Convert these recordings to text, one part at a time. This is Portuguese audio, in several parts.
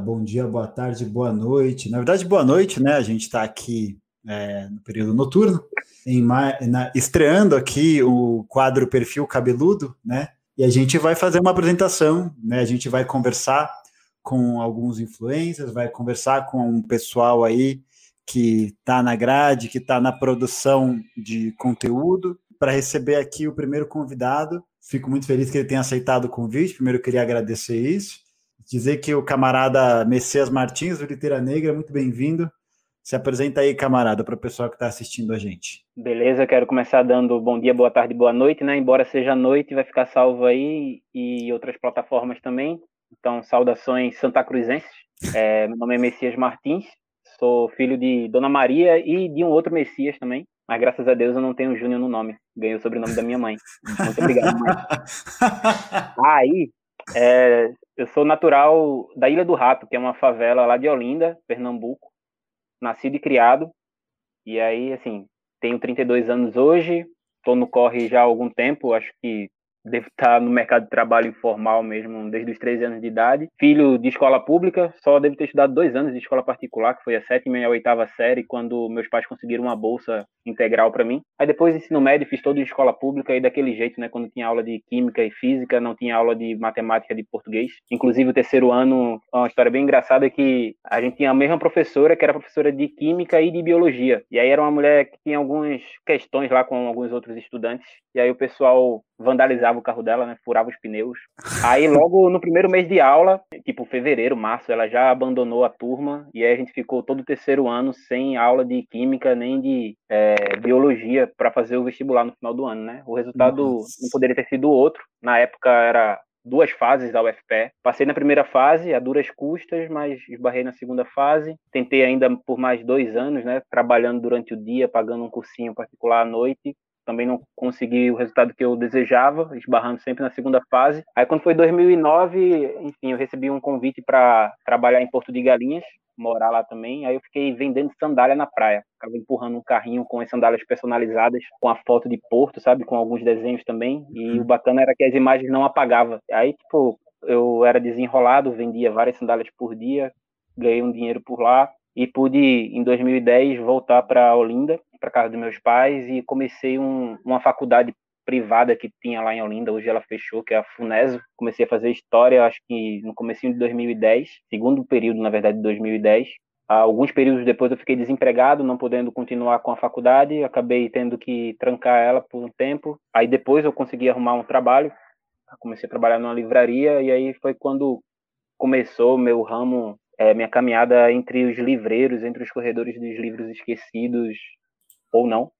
bom dia, boa tarde, boa noite. Na verdade, boa noite, né? A gente está aqui é, no período noturno, em, na, estreando aqui o quadro Perfil Cabeludo, né? E a gente vai fazer uma apresentação, né? A gente vai conversar com alguns influencers, vai conversar com um pessoal aí que está na grade, que está na produção de conteúdo, para receber aqui o primeiro convidado. Fico muito feliz que ele tenha aceitado o convite. Primeiro, queria agradecer isso. Dizer que o camarada Messias Martins, do Liteira Negra, muito bem-vindo. Se apresenta aí, camarada, para o pessoal que está assistindo a gente. Beleza, quero começar dando bom dia, boa tarde, boa noite, né? Embora seja noite, vai ficar salvo aí e outras plataformas também. Então, saudações santa cruzenses. É, meu nome é Messias Martins, sou filho de Dona Maria e de um outro Messias também. Mas graças a Deus eu não tenho Júnior no nome. Ganhei o sobrenome da minha mãe. Muito obrigado, mãe. Aí, é, eu sou natural da Ilha do Rato, que é uma favela lá de Olinda, Pernambuco nascido e criado. E aí, assim, tenho 32 anos hoje, estou no corre já há algum tempo, acho que devo estar no mercado de trabalho informal mesmo desde os 13 anos de idade. Filho de escola pública, só devo ter estudado dois anos de escola particular, que foi a sétima e a oitava série, quando meus pais conseguiram uma bolsa integral para mim. Aí depois ensino médio, fiz todo em escola pública e daquele jeito, né, quando tinha aula de química e física, não tinha aula de matemática de português. Inclusive o terceiro ano, uma história bem engraçada é que a gente tinha a mesma professora, que era professora de química e de biologia. E aí era uma mulher que tinha algumas questões lá com alguns outros estudantes. E aí o pessoal vandalizava o carro dela, né? Furava os pneus. Aí, logo no primeiro mês de aula, tipo fevereiro, março, ela já abandonou a turma e aí a gente ficou todo o terceiro ano sem aula de química nem de é, biologia para fazer o vestibular no final do ano, né? O resultado Nossa. não poderia ter sido outro. Na época era duas fases da UFPE. Passei na primeira fase, a duras custas, mas esbarrei na segunda fase. Tentei ainda por mais dois anos, né? Trabalhando durante o dia, pagando um cursinho particular à noite também não consegui o resultado que eu desejava, esbarrando sempre na segunda fase. Aí quando foi 2009, enfim, eu recebi um convite para trabalhar em Porto de Galinhas, morar lá também. Aí eu fiquei vendendo sandália na praia. Ficava empurrando um carrinho com as sandálias personalizadas, com a foto de Porto, sabe, com alguns desenhos também. E o bacana era que as imagens não apagavam. Aí, tipo, eu era desenrolado, vendia várias sandálias por dia, ganhei um dinheiro por lá e pude, em 2010, voltar para Olinda para casa dos meus pais e comecei um, uma faculdade privada que tinha lá em Olinda, hoje ela fechou, que é a Funesio. Comecei a fazer história, acho que no comecinho de 2010, segundo período, na verdade, de 2010. Alguns períodos depois eu fiquei desempregado, não podendo continuar com a faculdade, acabei tendo que trancar ela por um tempo. Aí depois eu consegui arrumar um trabalho, comecei a trabalhar numa livraria e aí foi quando começou meu ramo, é, minha caminhada entre os livreiros, entre os corredores dos livros esquecidos, ou não.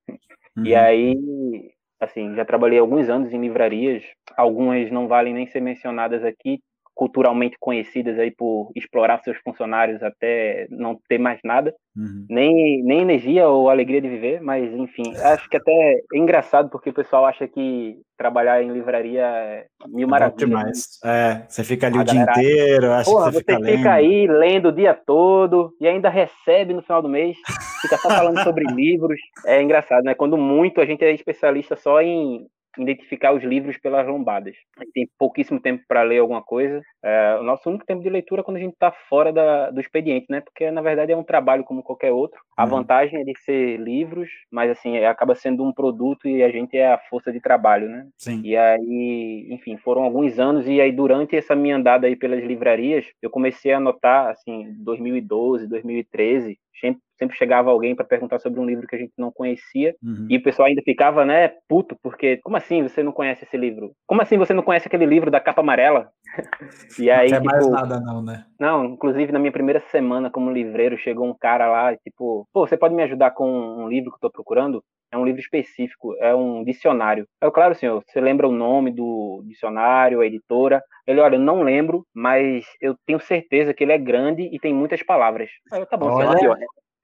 Uhum. E aí, assim, já trabalhei alguns anos em livrarias, algumas não valem nem ser mencionadas aqui, culturalmente conhecidas aí por explorar seus funcionários até não ter mais nada, uhum. nem, nem energia ou alegria de viver, mas enfim, acho que até é engraçado porque o pessoal acha que trabalhar em livraria é mil é maravilhas. Demais. Né? É, você fica ali A o dia inteiro, acha Porra, que você, você fica, fica aí lendo o dia todo e ainda recebe no final do mês, fica só falando sobre livros. É engraçado, né? Quando muito a gente é especialista só em identificar os livros pelas lombadas. A gente tem pouquíssimo tempo para ler alguma coisa. É, o nosso único tempo de leitura é quando a gente está fora da, do expediente, né? Porque na verdade é um trabalho como qualquer outro. A uhum. vantagem é de ser livros, mas assim é, acaba sendo um produto e a gente é a força de trabalho, né? Sim. E aí, enfim, foram alguns anos e aí durante essa minha andada aí pelas livrarias, eu comecei a notar assim, 2012, 2013, sempre, sempre chegava alguém para perguntar sobre um livro que a gente não conhecia uhum. e o pessoal ainda ficava, né, puto, porque como assim você não conhece esse livro? Como assim você não conhece aquele livro da capa amarela? e aí, não tipo, mais nada não, né? Não, inclusive na minha primeira semana como livreiro, chegou um cara lá, tipo, pô, você pode me ajudar com um livro que eu tô procurando? É um livro específico, é um dicionário. Eu, claro, senhor, você lembra o nome do dicionário, a editora? Ele, olha, eu não lembro, mas eu tenho certeza que ele é grande e tem muitas palavras. Aí eu, tá bom, olha. senhor,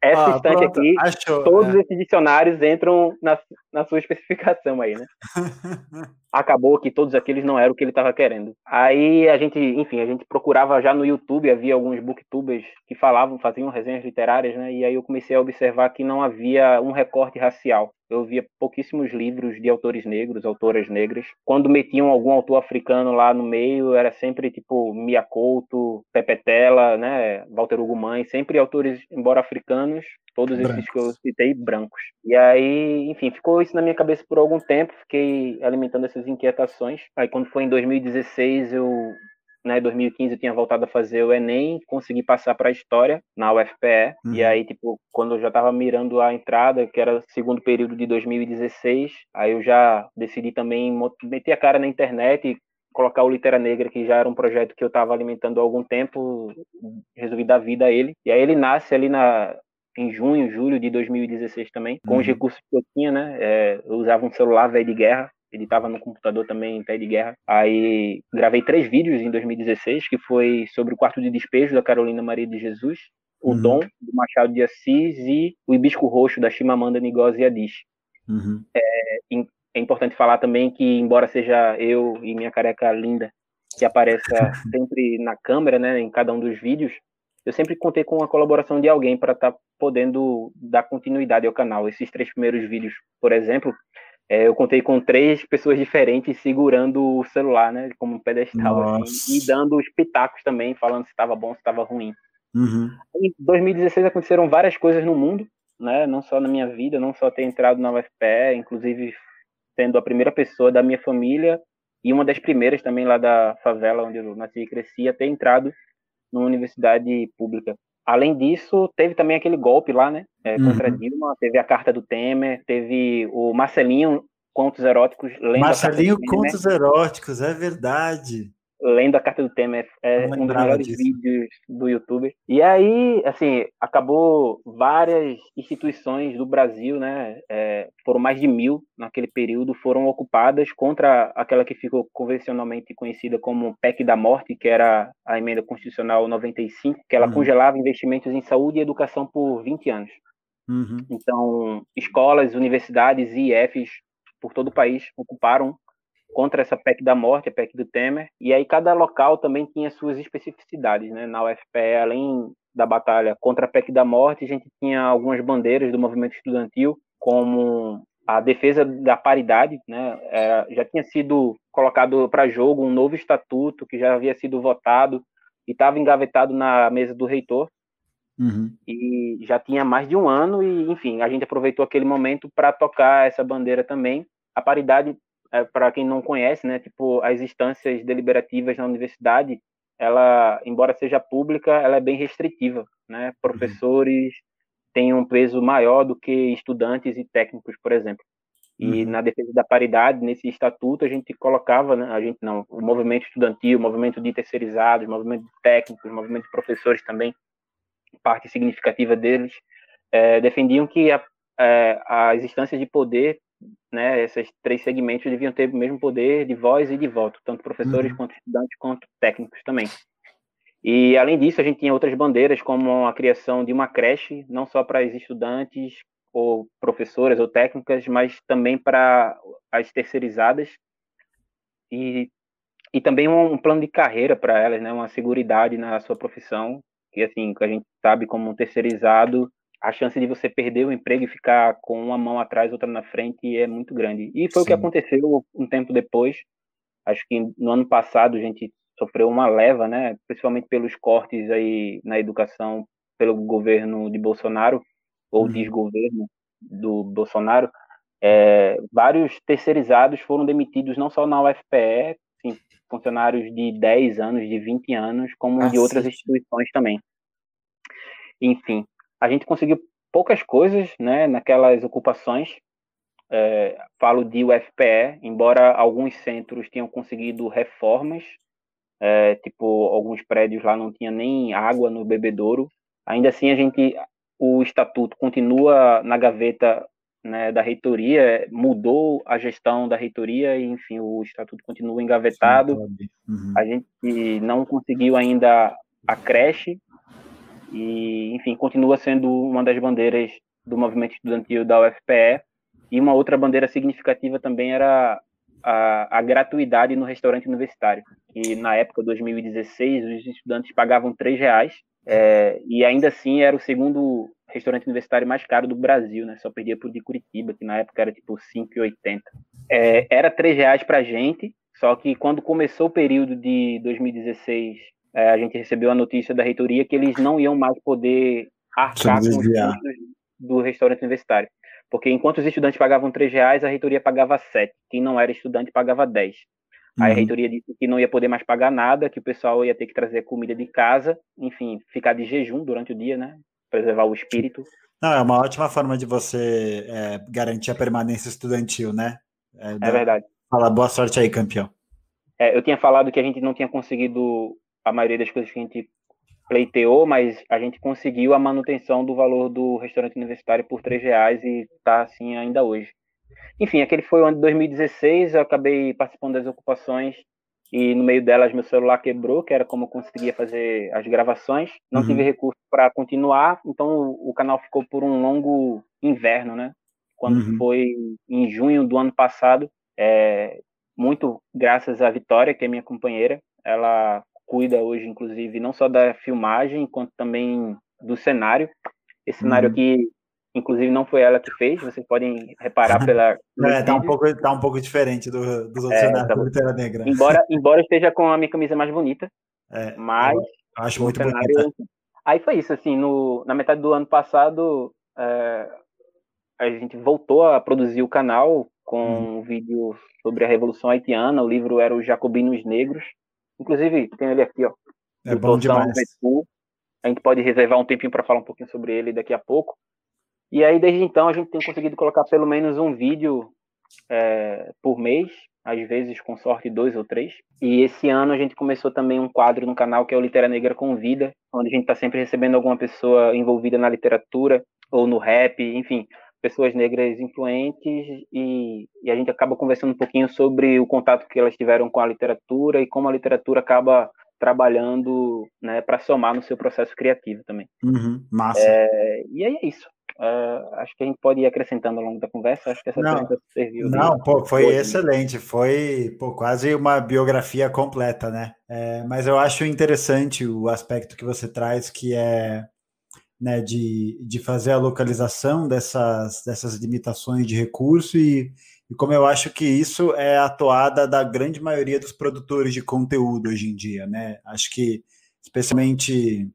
essa ah, estante pronto, aqui, achou, todos é. esses dicionários entram na, na sua especificação aí, né? Acabou que todos aqueles não eram o que ele estava querendo. Aí a gente, enfim, a gente procurava já no YouTube, havia alguns booktubers que falavam, faziam resenhas literárias, né? E aí eu comecei a observar que não havia um recorte racial. Eu via pouquíssimos livros de autores negros, autoras negras. Quando metiam algum autor africano lá no meio, era sempre tipo Mia Couto, Pepe Tela, né? Walter Ugumãe, sempre autores, embora africanos, todos brancos. esses que eu citei, brancos. E aí, enfim, ficou isso na minha cabeça por algum tempo, fiquei alimentando essas inquietações. Aí quando foi em 2016, eu né, 2015 eu tinha voltado a fazer o Enem, consegui passar para a História na UFPE, uhum. e aí, tipo, quando eu já estava mirando a entrada, que era segundo período de 2016, aí eu já decidi também meter a cara na internet e colocar o Litera Negra, que já era um projeto que eu estava alimentando há algum tempo, resolvi dar vida a ele, e aí ele nasce ali na, em junho, julho de 2016 também, com uhum. os recursos que eu tinha, né? É, eu usava um celular velho de guerra, ele estava no computador também em pé de guerra. Aí gravei três vídeos em 2016, que foi sobre o quarto de despejo da Carolina Maria de Jesus, o uhum. Dom, do Machado de Assis, e o Hibisco Roxo, da Chimamanda Ngozi Adichie. Uhum. É, é importante falar também que, embora seja eu e minha careca linda, que apareça sempre na câmera, né, em cada um dos vídeos, eu sempre contei com a colaboração de alguém para estar tá podendo dar continuidade ao canal. Esses três primeiros vídeos, por exemplo, é, eu contei com três pessoas diferentes segurando o celular, né, como um pedestal, assim, e dando os pitacos também, falando se estava bom, se estava ruim. Uhum. Em 2016 aconteceram várias coisas no mundo, né, não só na minha vida, não só ter entrado na UFPE, inclusive sendo a primeira pessoa da minha família e uma das primeiras também lá da favela onde eu nasci e cresci a ter entrado numa universidade pública. Além disso, teve também aquele golpe lá, né? É, contra uhum. Dilma, teve a carta do Temer, teve o Marcelinho Contos Eróticos. Marcelinho Contos Eróticos, é verdade lendo a carta do Temer, é um dos melhores disso. vídeos do YouTube. E aí, assim, acabou várias instituições do Brasil, né, é, foram mais de mil naquele período, foram ocupadas contra aquela que ficou convencionalmente conhecida como PEC da Morte, que era a emenda constitucional 95, que ela uhum. congelava investimentos em saúde e educação por 20 anos. Uhum. Então, escolas, universidades e IFs por todo o país ocuparam contra essa PEC da morte, a PEC do Temer, e aí cada local também tinha suas especificidades, né? Na UFPE, além da batalha contra a PEC da morte, a gente tinha algumas bandeiras do movimento estudantil, como a defesa da paridade, né? Já tinha sido colocado para jogo um novo estatuto que já havia sido votado e estava engavetado na mesa do reitor. Uhum. E já tinha mais de um ano, e enfim, a gente aproveitou aquele momento para tocar essa bandeira também. A paridade é, para quem não conhece, né, tipo, as instâncias deliberativas na universidade, ela, embora seja pública, ela é bem restritiva, né? Professores uhum. têm um peso maior do que estudantes e técnicos, por exemplo. E uhum. na defesa da paridade, nesse estatuto, a gente colocava, né, a gente não, o movimento estudantil, o movimento de terceirizados, o movimento de técnicos, o movimento de professores também, parte significativa deles, é, defendiam que a, é, as instâncias de poder né, esses três segmentos deviam ter o mesmo poder de voz e de voto, tanto professores uhum. quanto estudantes quanto técnicos também. E além disso, a gente tinha outras bandeiras, como a criação de uma creche, não só para os estudantes ou professoras ou técnicas, mas também para as terceirizadas e, e também um, um plano de carreira para elas, né, uma seguridade na sua profissão, que assim, que a gente sabe como um terceirizado a chance de você perder o emprego e ficar com uma mão atrás, outra na frente é muito grande. E foi Sim. o que aconteceu um tempo depois. Acho que no ano passado a gente sofreu uma leva, né, principalmente pelos cortes aí na educação pelo governo de Bolsonaro ou uhum. desgoverno do Bolsonaro. É, vários terceirizados foram demitidos não só na UFPE, sim, funcionários de 10 anos, de 20 anos, como ah, de outras sim. instituições também. Enfim, a gente conseguiu poucas coisas né, naquelas ocupações. É, falo de UFPE, embora alguns centros tenham conseguido reformas, é, tipo, alguns prédios lá não tinha nem água no bebedouro. Ainda assim, a gente, o estatuto continua na gaveta né, da reitoria, mudou a gestão da reitoria e, enfim, o estatuto continua engavetado. Uhum. A gente não conseguiu ainda a creche, e, enfim, continua sendo uma das bandeiras do movimento estudantil da UFPE. E uma outra bandeira significativa também era a, a gratuidade no restaurante universitário, que na época, 2016, os estudantes pagavam R$ reais é, e ainda assim era o segundo restaurante universitário mais caro do Brasil, né? Só perdia por de Curitiba, que na época era tipo 5,80. É, era R$ reais para gente, só que quando começou o período de 2016 é, a gente recebeu a notícia da reitoria que eles não iam mais poder arcar com os custos do restaurante universitário. Porque enquanto os estudantes pagavam três reais, a reitoria pagava sete. Quem não era estudante pagava dez. Uhum. Aí a uhum. reitoria disse que não ia poder mais pagar nada, que o pessoal ia ter que trazer comida de casa, enfim, ficar de jejum durante o dia, né? Preservar o espírito. Não, é uma ótima forma de você é, garantir a permanência estudantil, né? É, é verdade. Fala, boa sorte aí, campeão. É, eu tinha falado que a gente não tinha conseguido a maioria das coisas que a gente pleiteou, mas a gente conseguiu a manutenção do valor do restaurante universitário por três reais e está assim ainda hoje. Enfim, aquele foi o ano de 2016, eu acabei participando das ocupações e no meio delas meu celular quebrou, que era como eu conseguia fazer as gravações. Não uhum. tive recurso para continuar, então o, o, canal ficou por um longo inverno, né? Quando uhum. foi em junho do ano passado, é, muito graças à Vitória, que é minha companheira, ela cuida hoje, inclusive, não só da filmagem, quanto também do cenário. Esse cenário uhum. aqui, inclusive, não foi ela que fez, vocês podem reparar pela. é, tá um, pouco, tá um pouco diferente do, dos outros é, cenários tá... da Vitória Negra. Embora, embora esteja com a minha camisa mais bonita, é, mas. acho muito cenário... bonita. Aí foi isso, assim, no, na metade do ano passado, é, a gente voltou a produzir o canal com hum. um vídeo sobre a Revolução Haitiana. O livro era Os Jacobinos Negros. Inclusive, tem ele aqui, ó. É bom demais. A gente pode reservar um tempinho para falar um pouquinho sobre ele daqui a pouco. E aí, desde então, a gente tem conseguido colocar pelo menos um vídeo é, por mês, às vezes com sorte dois ou três. E esse ano a gente começou também um quadro no canal que é o Litera Negra Convida, onde a gente está sempre recebendo alguma pessoa envolvida na literatura ou no rap, enfim, pessoas negras influentes e, e, a gente acaba conversando um pouquinho sobre o contato que elas tiveram com a literatura e como a literatura acaba trabalhando né, para somar no seu processo criativo também. Uhum, massa. É, e aí é isso. Uh, acho que a gente pode ir acrescentando ao longo da conversa. Acho que essa não, serviu. Não, pô, foi hoje, excelente. Foi pô, quase uma biografia completa, né? É, mas eu acho interessante o aspecto que você traz, que é né, de, de fazer a localização dessas, dessas limitações de recurso e, e como eu acho que isso é a toada da grande maioria dos produtores de conteúdo hoje em dia, né? Acho que especialmente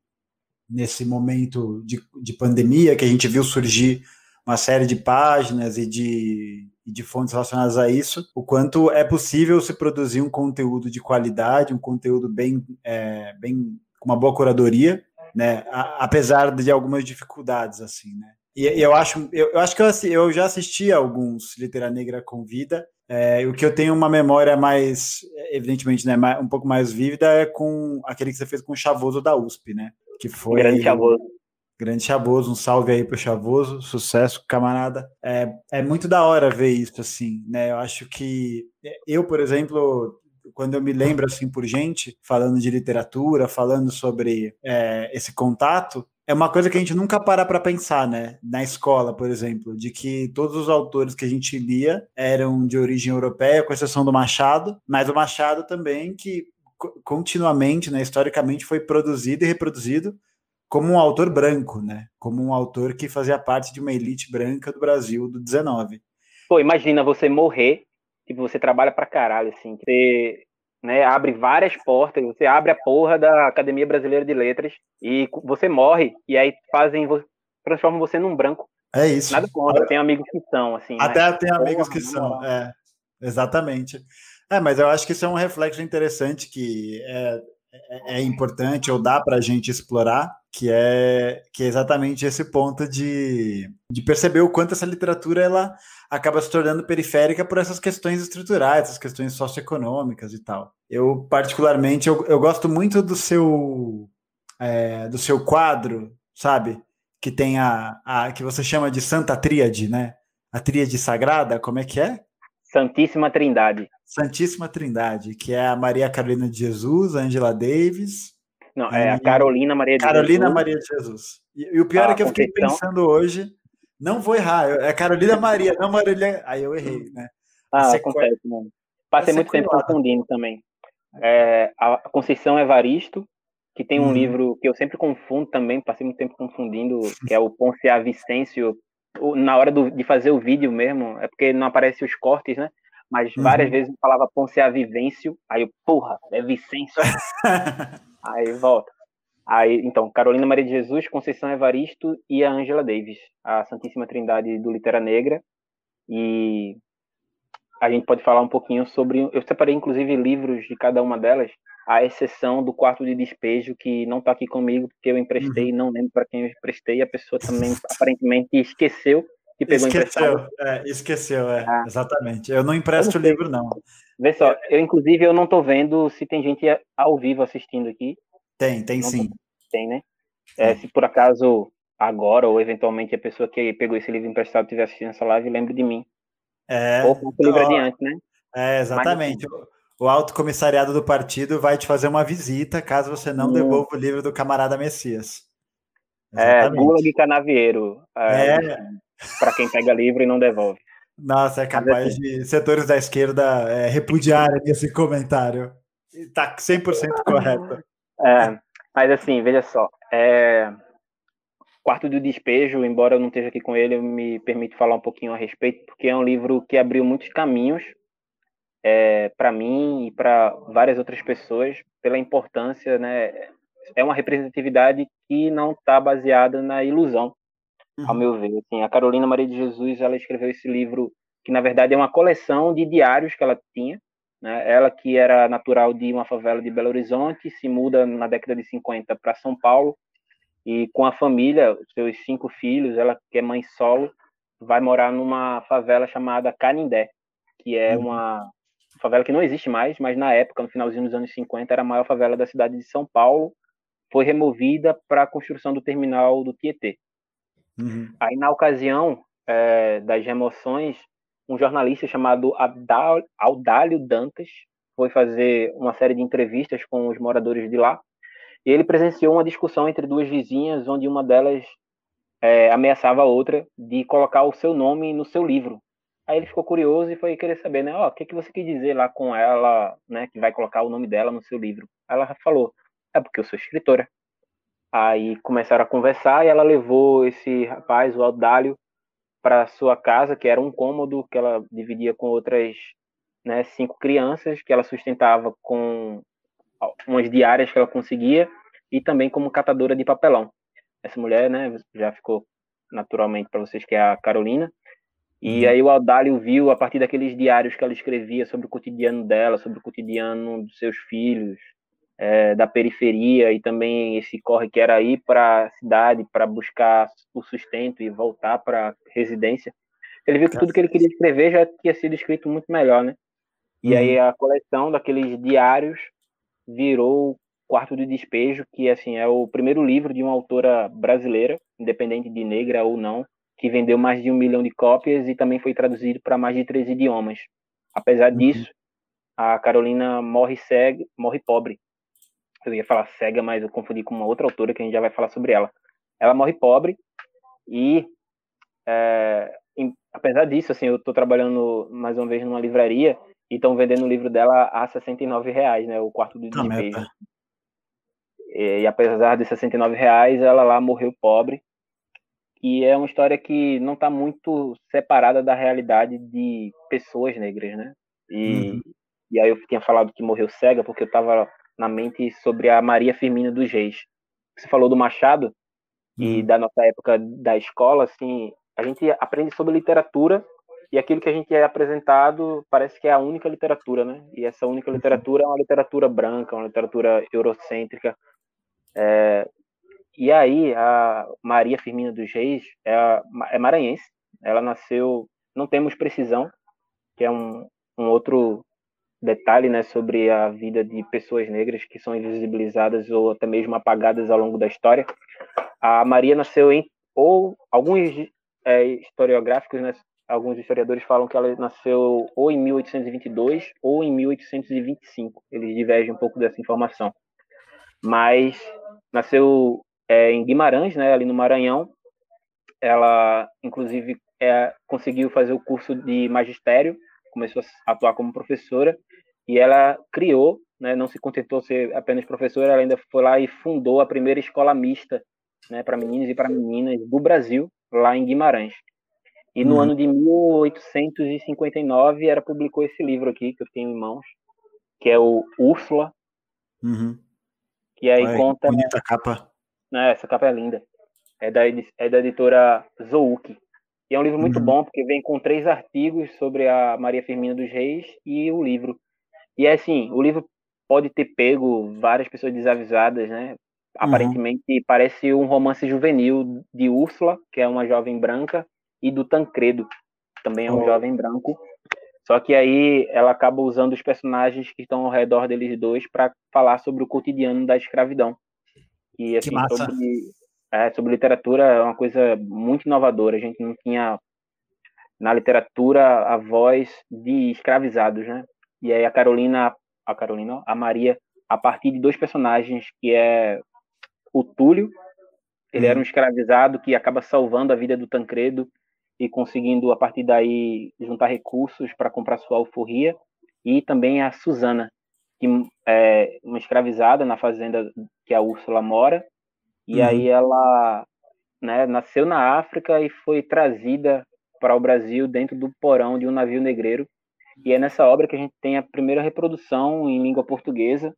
nesse momento de, de pandemia que a gente viu surgir uma série de páginas e de, e de fontes relacionadas a isso, o quanto é possível se produzir um conteúdo de qualidade, um conteúdo bem, é, bem com uma boa curadoria, né? A, apesar de algumas dificuldades, assim, né? E, e eu acho, eu, eu, acho que eu, eu já assisti a alguns Litera Negra com vida. É, o que eu tenho uma memória mais, evidentemente, né, um pouco mais vívida é com aquele que você fez com o Chavoso da USP, né? Que foi grande Chavoso. Grande Chavoso, um salve aí pro Chavoso, sucesso, camarada. É, é muito da hora ver isso, assim, né? Eu acho que eu, por exemplo, quando eu me lembro assim por gente falando de literatura, falando sobre é, esse contato, é uma coisa que a gente nunca para para pensar, né? Na escola, por exemplo, de que todos os autores que a gente lia eram de origem europeia, com exceção do Machado, mas o Machado também que continuamente, né, historicamente foi produzido e reproduzido como um autor branco, né? Como um autor que fazia parte de uma elite branca do Brasil do 19. Pô, imagina você morrer Tipo, você trabalha pra caralho, assim. Você né, abre várias portas, você abre a porra da Academia Brasileira de Letras e você morre, e aí fazem, transformam você num branco. É isso. Nada contra, tem amigos que são, assim. Até mas... tem amigos porra, que são, é. Exatamente. É, mas eu acho que isso é um reflexo interessante que é, é, é importante ou dá para a gente explorar, que é, que é exatamente esse ponto de, de perceber o quanto essa literatura ela acaba se tornando periférica por essas questões estruturais, essas questões socioeconômicas e tal. Eu, particularmente, eu, eu gosto muito do seu, é, do seu quadro, sabe? Que tem a, a que você chama de Santa Tríade, né? A Tríade Sagrada, como é que é? Santíssima Trindade. Santíssima Trindade, que é a Maria Carolina de Jesus, a Angela Davis. Não, é a Carolina Maria de Carolina Jesus. Maria de Jesus. E, e o pior é que eu fiquei pensando hoje não vou errar, é Carolina Maria, não Marília. Aí eu errei, né? Ah, acontece, mano. Passei muito tempo confundindo também. É, a Conceição Evaristo, que tem um hum. livro que eu sempre confundo também, passei muito tempo confundindo, que é o Ponce a Vicêncio. Na hora do, de fazer o vídeo mesmo, é porque não aparecem os cortes, né? Mas várias uhum. vezes eu falava Ponce a Vivêncio, aí eu, porra, é Vicêncio. Aí volta. Aí, então, Carolina Maria de Jesus, Conceição Evaristo e a Angela Davis, a Santíssima Trindade do Litera Negra. E a gente pode falar um pouquinho sobre. Eu separei, inclusive, livros de cada uma delas, à exceção do quarto de despejo, que não está aqui comigo, porque eu emprestei, não lembro para quem eu emprestei, a pessoa também aparentemente esqueceu que pegou esqueceu, emprestado. É, esqueceu, é, ah. exatamente. Eu não empresto o livro, não. Vê só, eu, inclusive, eu não estou vendo se tem gente ao vivo assistindo aqui. Tem, tem não sim. Tem, né? É, se por acaso agora ou eventualmente a pessoa que pegou esse livro emprestado estiver assistindo essa live, lembre de mim. É. Ou o livro adiante, né? É, exatamente. Mas, o alto comissariado do partido vai te fazer uma visita caso você não hum. devolva o livro do camarada Messias. É, exatamente. É, Gulag Canavieiro. É, é. Para quem pega livro e não devolve. Nossa, é capaz assim, de setores da esquerda é, repudiarem esse comentário. Está 100% correto. É, mas assim, veja só. É, Quarto do Despejo, embora eu não esteja aqui com ele, eu me permito falar um pouquinho a respeito, porque é um livro que abriu muitos caminhos é, para mim e para várias outras pessoas, pela importância, né? É uma representatividade que não está baseada na ilusão, uhum. ao meu ver. Assim, a Carolina Maria de Jesus, ela escreveu esse livro que na verdade é uma coleção de diários que ela tinha. Né? Ela que era natural de uma favela de Belo Horizonte, se muda na década de 50 para São Paulo e com a família, seus cinco filhos, ela que é mãe solo, vai morar numa favela chamada Canindé, que é uhum. uma favela que não existe mais, mas na época, no finalzinho dos anos 50, era a maior favela da cidade de São Paulo, foi removida para a construção do terminal do Tietê. Uhum. Aí, na ocasião é, das remoções, um jornalista chamado Audálio Dantas foi fazer uma série de entrevistas com os moradores de lá, e ele presenciou uma discussão entre duas vizinhas, onde uma delas é, ameaçava a outra de colocar o seu nome no seu livro. Aí ele ficou curioso e foi querer saber, né? Ó, oh, o que, que você quer dizer lá com ela, né? Que vai colocar o nome dela no seu livro. Ela falou, é porque eu sou escritora. Aí começaram a conversar e ela levou esse rapaz, o Aldálio, para sua casa, que era um cômodo que ela dividia com outras né, cinco crianças, que ela sustentava com umas diárias que ela conseguia e também como catadora de papelão. Essa mulher, né, já ficou naturalmente para vocês que é a Carolina. E uhum. aí o Aldálio viu a partir daqueles diários que ela escrevia sobre o cotidiano dela, sobre o cotidiano dos seus filhos, é, da periferia e também esse corre que era ir para a cidade para buscar o sustento e voltar para a residência. Ele viu que tudo que ele queria escrever já tinha sido escrito muito melhor, né? E uhum. aí a coleção daqueles diários virou Quarto de Despejo, que assim é o primeiro livro de uma autora brasileira, independente de negra ou não, que vendeu mais de um milhão de cópias e também foi traduzido para mais de três idiomas. Apesar uhum. disso, a Carolina morre cega, morre pobre. Eu ia falar cega, mas eu confundi com uma outra autora que a gente já vai falar sobre ela. Ela morre pobre e, é, em, apesar disso, assim, eu estou trabalhando mais uma vez numa livraria e estão vendendo o livro dela a 69 reais, né? O quarto do despejo. E, e, apesar de 69 reais, ela lá morreu pobre. E é uma história que não está muito separada da realidade de pessoas negras, né? E, uhum. e aí eu tinha falado que morreu cega porque eu estava na mente sobre a Maria Firmina dos Reis. Você falou do Machado uhum. e da nossa época da escola, assim, a gente aprende sobre literatura e aquilo que a gente é apresentado parece que é a única literatura, né? E essa única uhum. literatura é uma literatura branca, uma literatura eurocêntrica. É, e aí, a Maria Firmina dos Reis é, é, maranhense. Ela nasceu, não temos precisão, que é um, um outro detalhe né, sobre a vida de pessoas negras que são invisibilizadas ou até mesmo apagadas ao longo da história. A Maria nasceu em, ou alguns é, historiográficos né, alguns historiadores falam que ela nasceu ou em 1822 ou em 1825. Eles divergem um pouco dessa informação. Mas nasceu é, em Guimarães, né, ali no Maranhão. Ela, inclusive, é, conseguiu fazer o curso de magistério, começou a atuar como professora e ela criou, né, não se contentou ser apenas professora, ela ainda foi lá e fundou a primeira escola mista né, para meninos e para meninas do Brasil, lá em Guimarães. E no uhum. ano de 1859 ela publicou esse livro aqui que eu tenho em mãos, que é o Úrsula, uhum. E aí conta. Bonita capa. Né, essa capa é linda. É da, é da editora Zouk. E é um livro muito uhum. bom, porque vem com três artigos sobre a Maria Firmina dos Reis e o livro. E é assim, o livro pode ter pego várias pessoas desavisadas, né? Uhum. Aparentemente uhum. parece um romance juvenil de Úrsula, que é uma jovem branca, e do Tancredo, também é um oh. jovem branco. Só que aí ela acaba usando os personagens que estão ao redor deles dois para falar sobre o cotidiano da escravidão. E assim, sobre, é, sobre literatura é uma coisa muito inovadora. A gente não tinha na literatura a voz de escravizados, né? E aí a Carolina, a Carolina, a Maria, a partir de dois personagens que é o Túlio, ele era um uhum. escravizado que acaba salvando a vida do Tancredo e conseguindo a partir daí juntar recursos para comprar sua alforria e também a Susana que é uma escravizada na fazenda que a Úrsula mora e uhum. aí ela né, nasceu na África e foi trazida para o Brasil dentro do porão de um navio negreiro e é nessa obra que a gente tem a primeira reprodução em língua portuguesa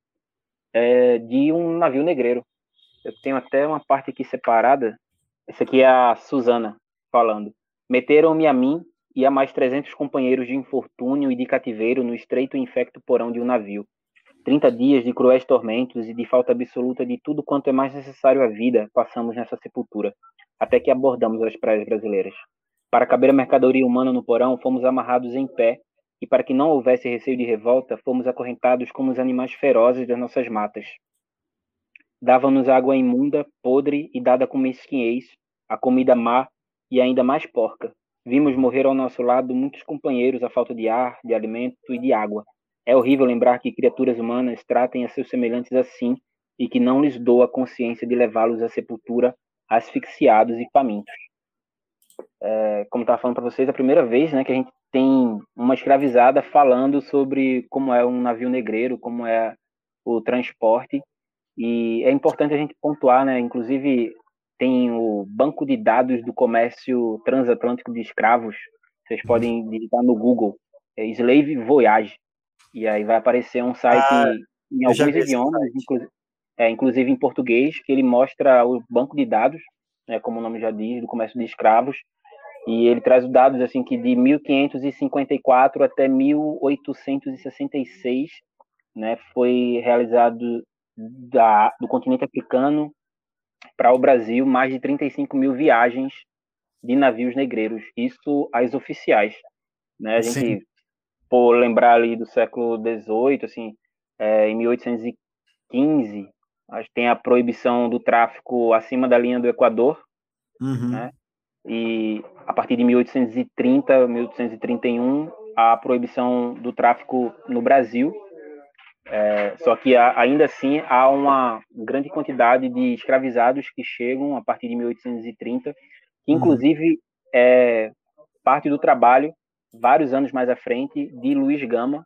é, de um navio negreiro eu tenho até uma parte aqui separada essa aqui é a Susana falando Meteram-me a mim e a mais trezentos companheiros de infortúnio e de cativeiro no estreito e infecto porão de um navio. Trinta dias de cruéis tormentos e de falta absoluta de tudo quanto é mais necessário à vida passamos nessa sepultura, até que abordamos as praias brasileiras. Para caber a mercadoria humana no porão, fomos amarrados em pé, e para que não houvesse receio de revolta, fomos acorrentados como os animais ferozes das nossas matas. Davam-nos água imunda, podre e dada com mesquinhez, a comida má e ainda mais porca. Vimos morrer ao nosso lado muitos companheiros à falta de ar, de alimento e de água. É horrível lembrar que criaturas humanas tratem a seus semelhantes assim e que não lhes dou a consciência de levá-los à sepultura asfixiados e famintos. É, como estava falando para vocês, é a primeira vez né, que a gente tem uma escravizada falando sobre como é um navio negreiro, como é o transporte. E é importante a gente pontuar, né, inclusive tem o banco de dados do comércio transatlântico de escravos. Vocês podem digitar no Google, é Slave Voyage, e aí vai aparecer um site ah, em alguns idiomas, inclusive, é, inclusive em português, que ele mostra o banco de dados, né, como o nome já diz, do comércio de escravos, e ele traz os dados assim que de 1554 até 1866, né, foi realizado da, do continente africano para o Brasil mais de 35 mil viagens de navios negreiros, isso as oficiais. Né? A gente, Sim. Por lembrar ali do século XVIII, assim, é, em 1815, a tem a proibição do tráfico acima da linha do Equador, uhum. né? e a partir de 1830, 1831, a proibição do tráfico no Brasil, é, só que ainda assim há uma grande quantidade de escravizados que chegam a partir de 1830, que uhum. inclusive é parte do trabalho, vários anos mais à frente, de Luiz Gama,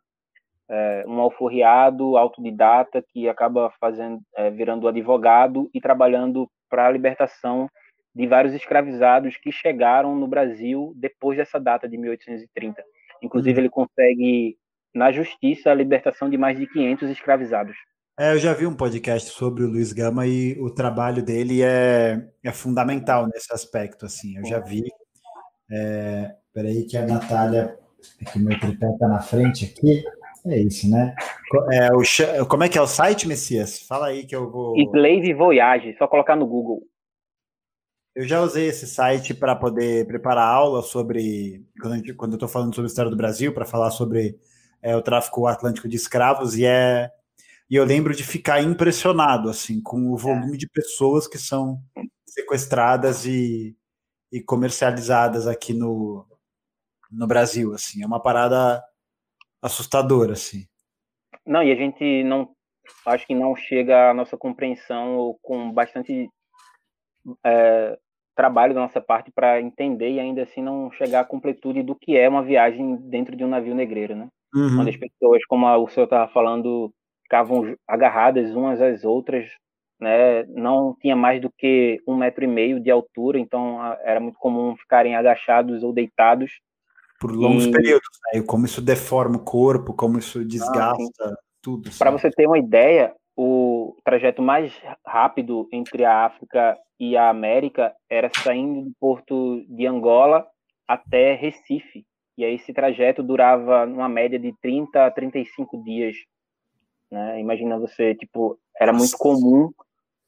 é, um alforriado autodidata que acaba fazendo, é, virando advogado e trabalhando para a libertação de vários escravizados que chegaram no Brasil depois dessa data de 1830. Inclusive, uhum. ele consegue na justiça a libertação de mais de 500 escravizados. É, eu já vi um podcast sobre o Luiz Gama e o trabalho dele é, é fundamental nesse aspecto, assim, eu já vi. É, peraí que a Natália, que meu tripé está na frente aqui, é isso, né? É, o, como é que é o site, Messias? Fala aí que eu vou... Slave Voyage, só colocar no Google. Eu já usei esse site para poder preparar aula sobre, quando, quando eu estou falando sobre a história do Brasil, para falar sobre é, o tráfico atlântico de escravos e é e eu lembro de ficar impressionado assim com o volume de pessoas que são sequestradas e, e comercializadas aqui no, no Brasil assim é uma parada assustadora assim não e a gente não acho que não chega à nossa compreensão com bastante é, trabalho da nossa parte para entender e ainda assim não chegar à completude do que é uma viagem dentro de um navio negreiro, né? Uhum. Onde as pessoas, como o senhor estava falando, ficavam agarradas umas às outras, né? Não tinha mais do que um metro e meio de altura, então era muito comum ficarem agachados ou deitados. Por longos e... períodos, né? E como isso deforma o corpo, como isso desgasta ah, tudo. Para você ter uma ideia, o trajeto mais rápido entre a África e a América era saindo do porto de Angola até Recife. E aí esse trajeto durava uma média de 30 a 35 dias. Né? Imagina você, tipo, era muito comum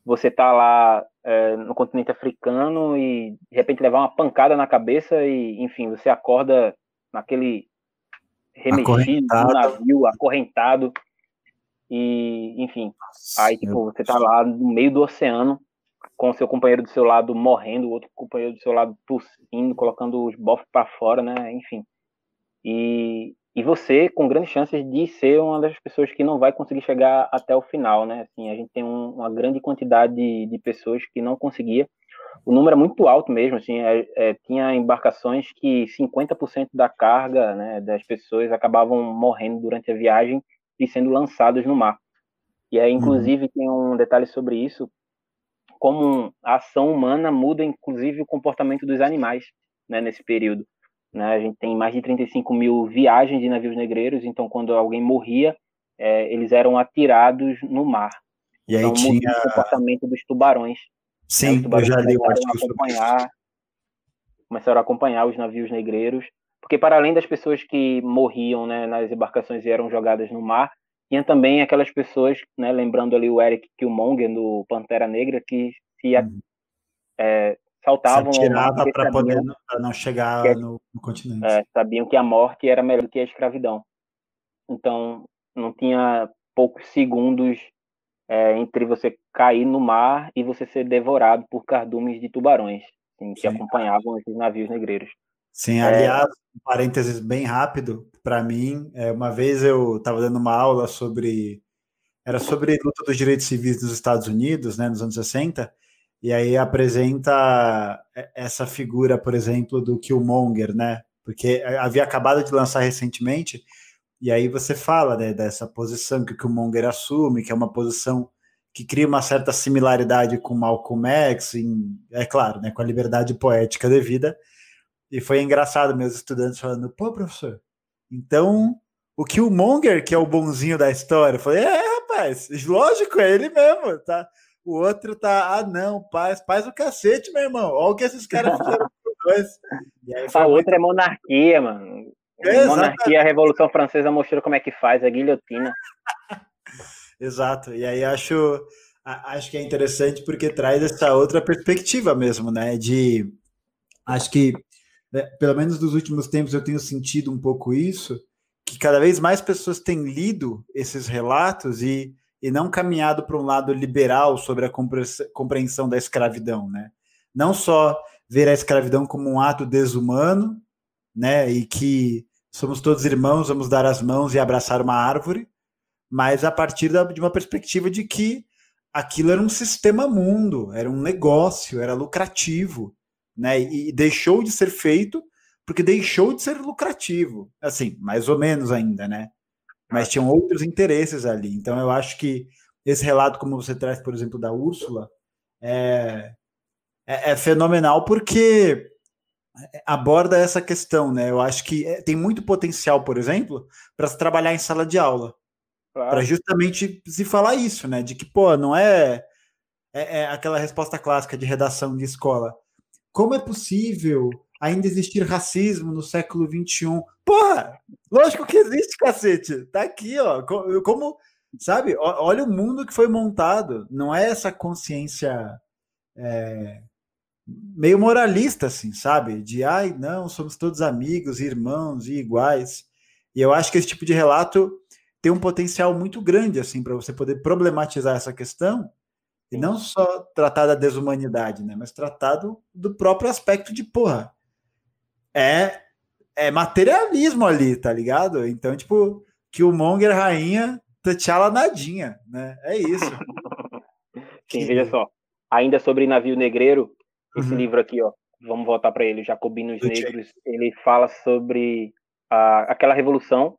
você estar tá lá é, no continente africano e de repente levar uma pancada na cabeça e, enfim, você acorda naquele remexido no navio, acorrentado. E, enfim, aí tipo, você tá lá no meio do oceano, com o seu companheiro do seu lado morrendo, o outro companheiro do seu lado tossindo, colocando os bofos para fora, né? Enfim. E, e você com grandes chances de ser uma das pessoas que não vai conseguir chegar até o final, né? Assim, a gente tem um, uma grande quantidade de, de, pessoas que não conseguia. O número é muito alto mesmo, assim, é, é, tinha embarcações que 50% da carga, né, das pessoas acabavam morrendo durante a viagem e sendo lançados no mar. E aí, inclusive, uhum. tem um detalhe sobre isso, como a ação humana muda, inclusive, o comportamento dos animais, né, nesse período. Né? A gente tem mais de 35 mil viagens de navios negreiros, então quando alguém morria, é, eles eram atirados no mar. E aí então, tinha o comportamento dos tubarões. Sim, né? eu já li o acompanhar, começaram a acompanhar os navios negreiros, porque para além das pessoas que morriam né, nas embarcações e eram jogadas no mar, tinha também aquelas pessoas, né, lembrando ali o Eric Killmonger do Pantera Negra, que se uhum. é, saltavam. Se tirava para poder não chegar que, no, no, continente. É, sabiam que a morte era melhor do que a escravidão. Então, não tinha poucos segundos é, entre você cair no mar e você ser devorado por cardumes de tubarões assim, que Sim. acompanhavam esses navios negreiros. Sim, aliás, um parênteses bem rápido, para mim, é, uma vez eu estava dando uma aula sobre. Era sobre luta dos direitos civis nos Estados Unidos, né, nos anos 60, e aí apresenta essa figura, por exemplo, do Killmonger, né? Porque havia acabado de lançar recentemente, e aí você fala né, dessa posição que o Killmonger assume, que é uma posição que cria uma certa similaridade com Malcolm X, em, é claro, né, com a liberdade poética devida. E foi engraçado meus estudantes falando, pô, professor, então o Killmonger, que é o bonzinho da história, eu falei, é, rapaz, lógico, é ele mesmo, tá? O outro tá, ah, não, paz, paz o cacete, meu irmão. Olha o que esses caras fizeram com dois. a outra é monarquia, mano. É, monarquia, a Revolução Francesa mostrou como é que faz, a guilhotina. Exato. E aí acho, acho que é interessante porque traz essa outra perspectiva mesmo, né? De acho que né, pelo menos nos últimos tempos eu tenho sentido um pouco isso, que cada vez mais pessoas têm lido esses relatos e e não caminhado para um lado liberal sobre a compreensão da escravidão, né? Não só ver a escravidão como um ato desumano, né? E que somos todos irmãos, vamos dar as mãos e abraçar uma árvore, mas a partir de uma perspectiva de que aquilo era um sistema mundo, era um negócio, era lucrativo, né? E deixou de ser feito porque deixou de ser lucrativo, assim, mais ou menos ainda, né? mas tinham outros interesses ali. Então eu acho que esse relato, como você traz, por exemplo, da Úrsula, é, é, é fenomenal porque aborda essa questão, né? Eu acho que é, tem muito potencial, por exemplo, para se trabalhar em sala de aula. Claro. Para justamente se falar isso, né? De que, pô, não é, é, é aquela resposta clássica de redação de escola. Como é possível ainda existir racismo no século XXI. Porra! Lógico que existe, cacete. Tá aqui, ó. Como, sabe? Olha o mundo que foi montado. Não é essa consciência é, meio moralista, assim, sabe? De, ai, não, somos todos amigos, irmãos e iguais. E eu acho que esse tipo de relato tem um potencial muito grande, assim, para você poder problematizar essa questão e não só tratar da desumanidade, né? Mas tratar do, do próprio aspecto de, porra, é, é materialismo ali, tá ligado? Então, tipo, que o Monger rainha, T'Challa nadinha, né? É isso. Sim, veja só. Ainda sobre navio negreiro, esse uhum. livro aqui, ó, vamos voltar para ele, Jacobinos Negros, ele fala sobre a, aquela revolução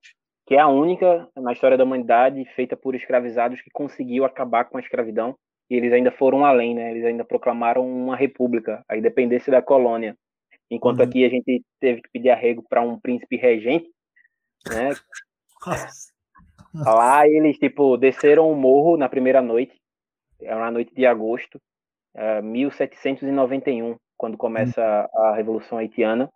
que é a única na história da humanidade feita por escravizados que conseguiu acabar com a escravidão e eles ainda foram além, né? Eles ainda proclamaram uma república, a independência da colônia. Enquanto uhum. aqui a gente teve que pedir arrego para um príncipe regente, né? Lá eles, tipo, desceram o morro na primeira noite, era uma noite de agosto, é, 1791, quando começa a Revolução Haitiana.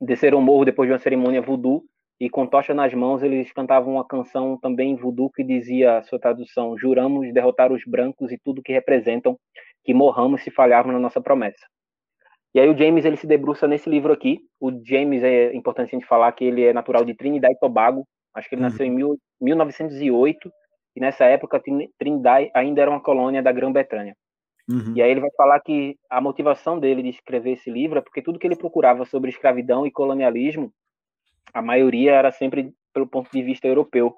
Desceram o morro depois de uma cerimônia voodoo, e com tocha nas mãos eles cantavam uma canção também voodoo que dizia, sua tradução, juramos derrotar os brancos e tudo que representam, que morramos se falharmos na nossa promessa. E aí o James ele se debruça nesse livro aqui. O James é importante a gente falar que ele é natural de Trinidad e Tobago. Acho que ele uhum. nasceu em mil, 1908 e nessa época Trinidad ainda era uma colônia da Grã-Bretanha. Uhum. E aí ele vai falar que a motivação dele de escrever esse livro é porque tudo que ele procurava sobre escravidão e colonialismo, a maioria era sempre pelo ponto de vista europeu.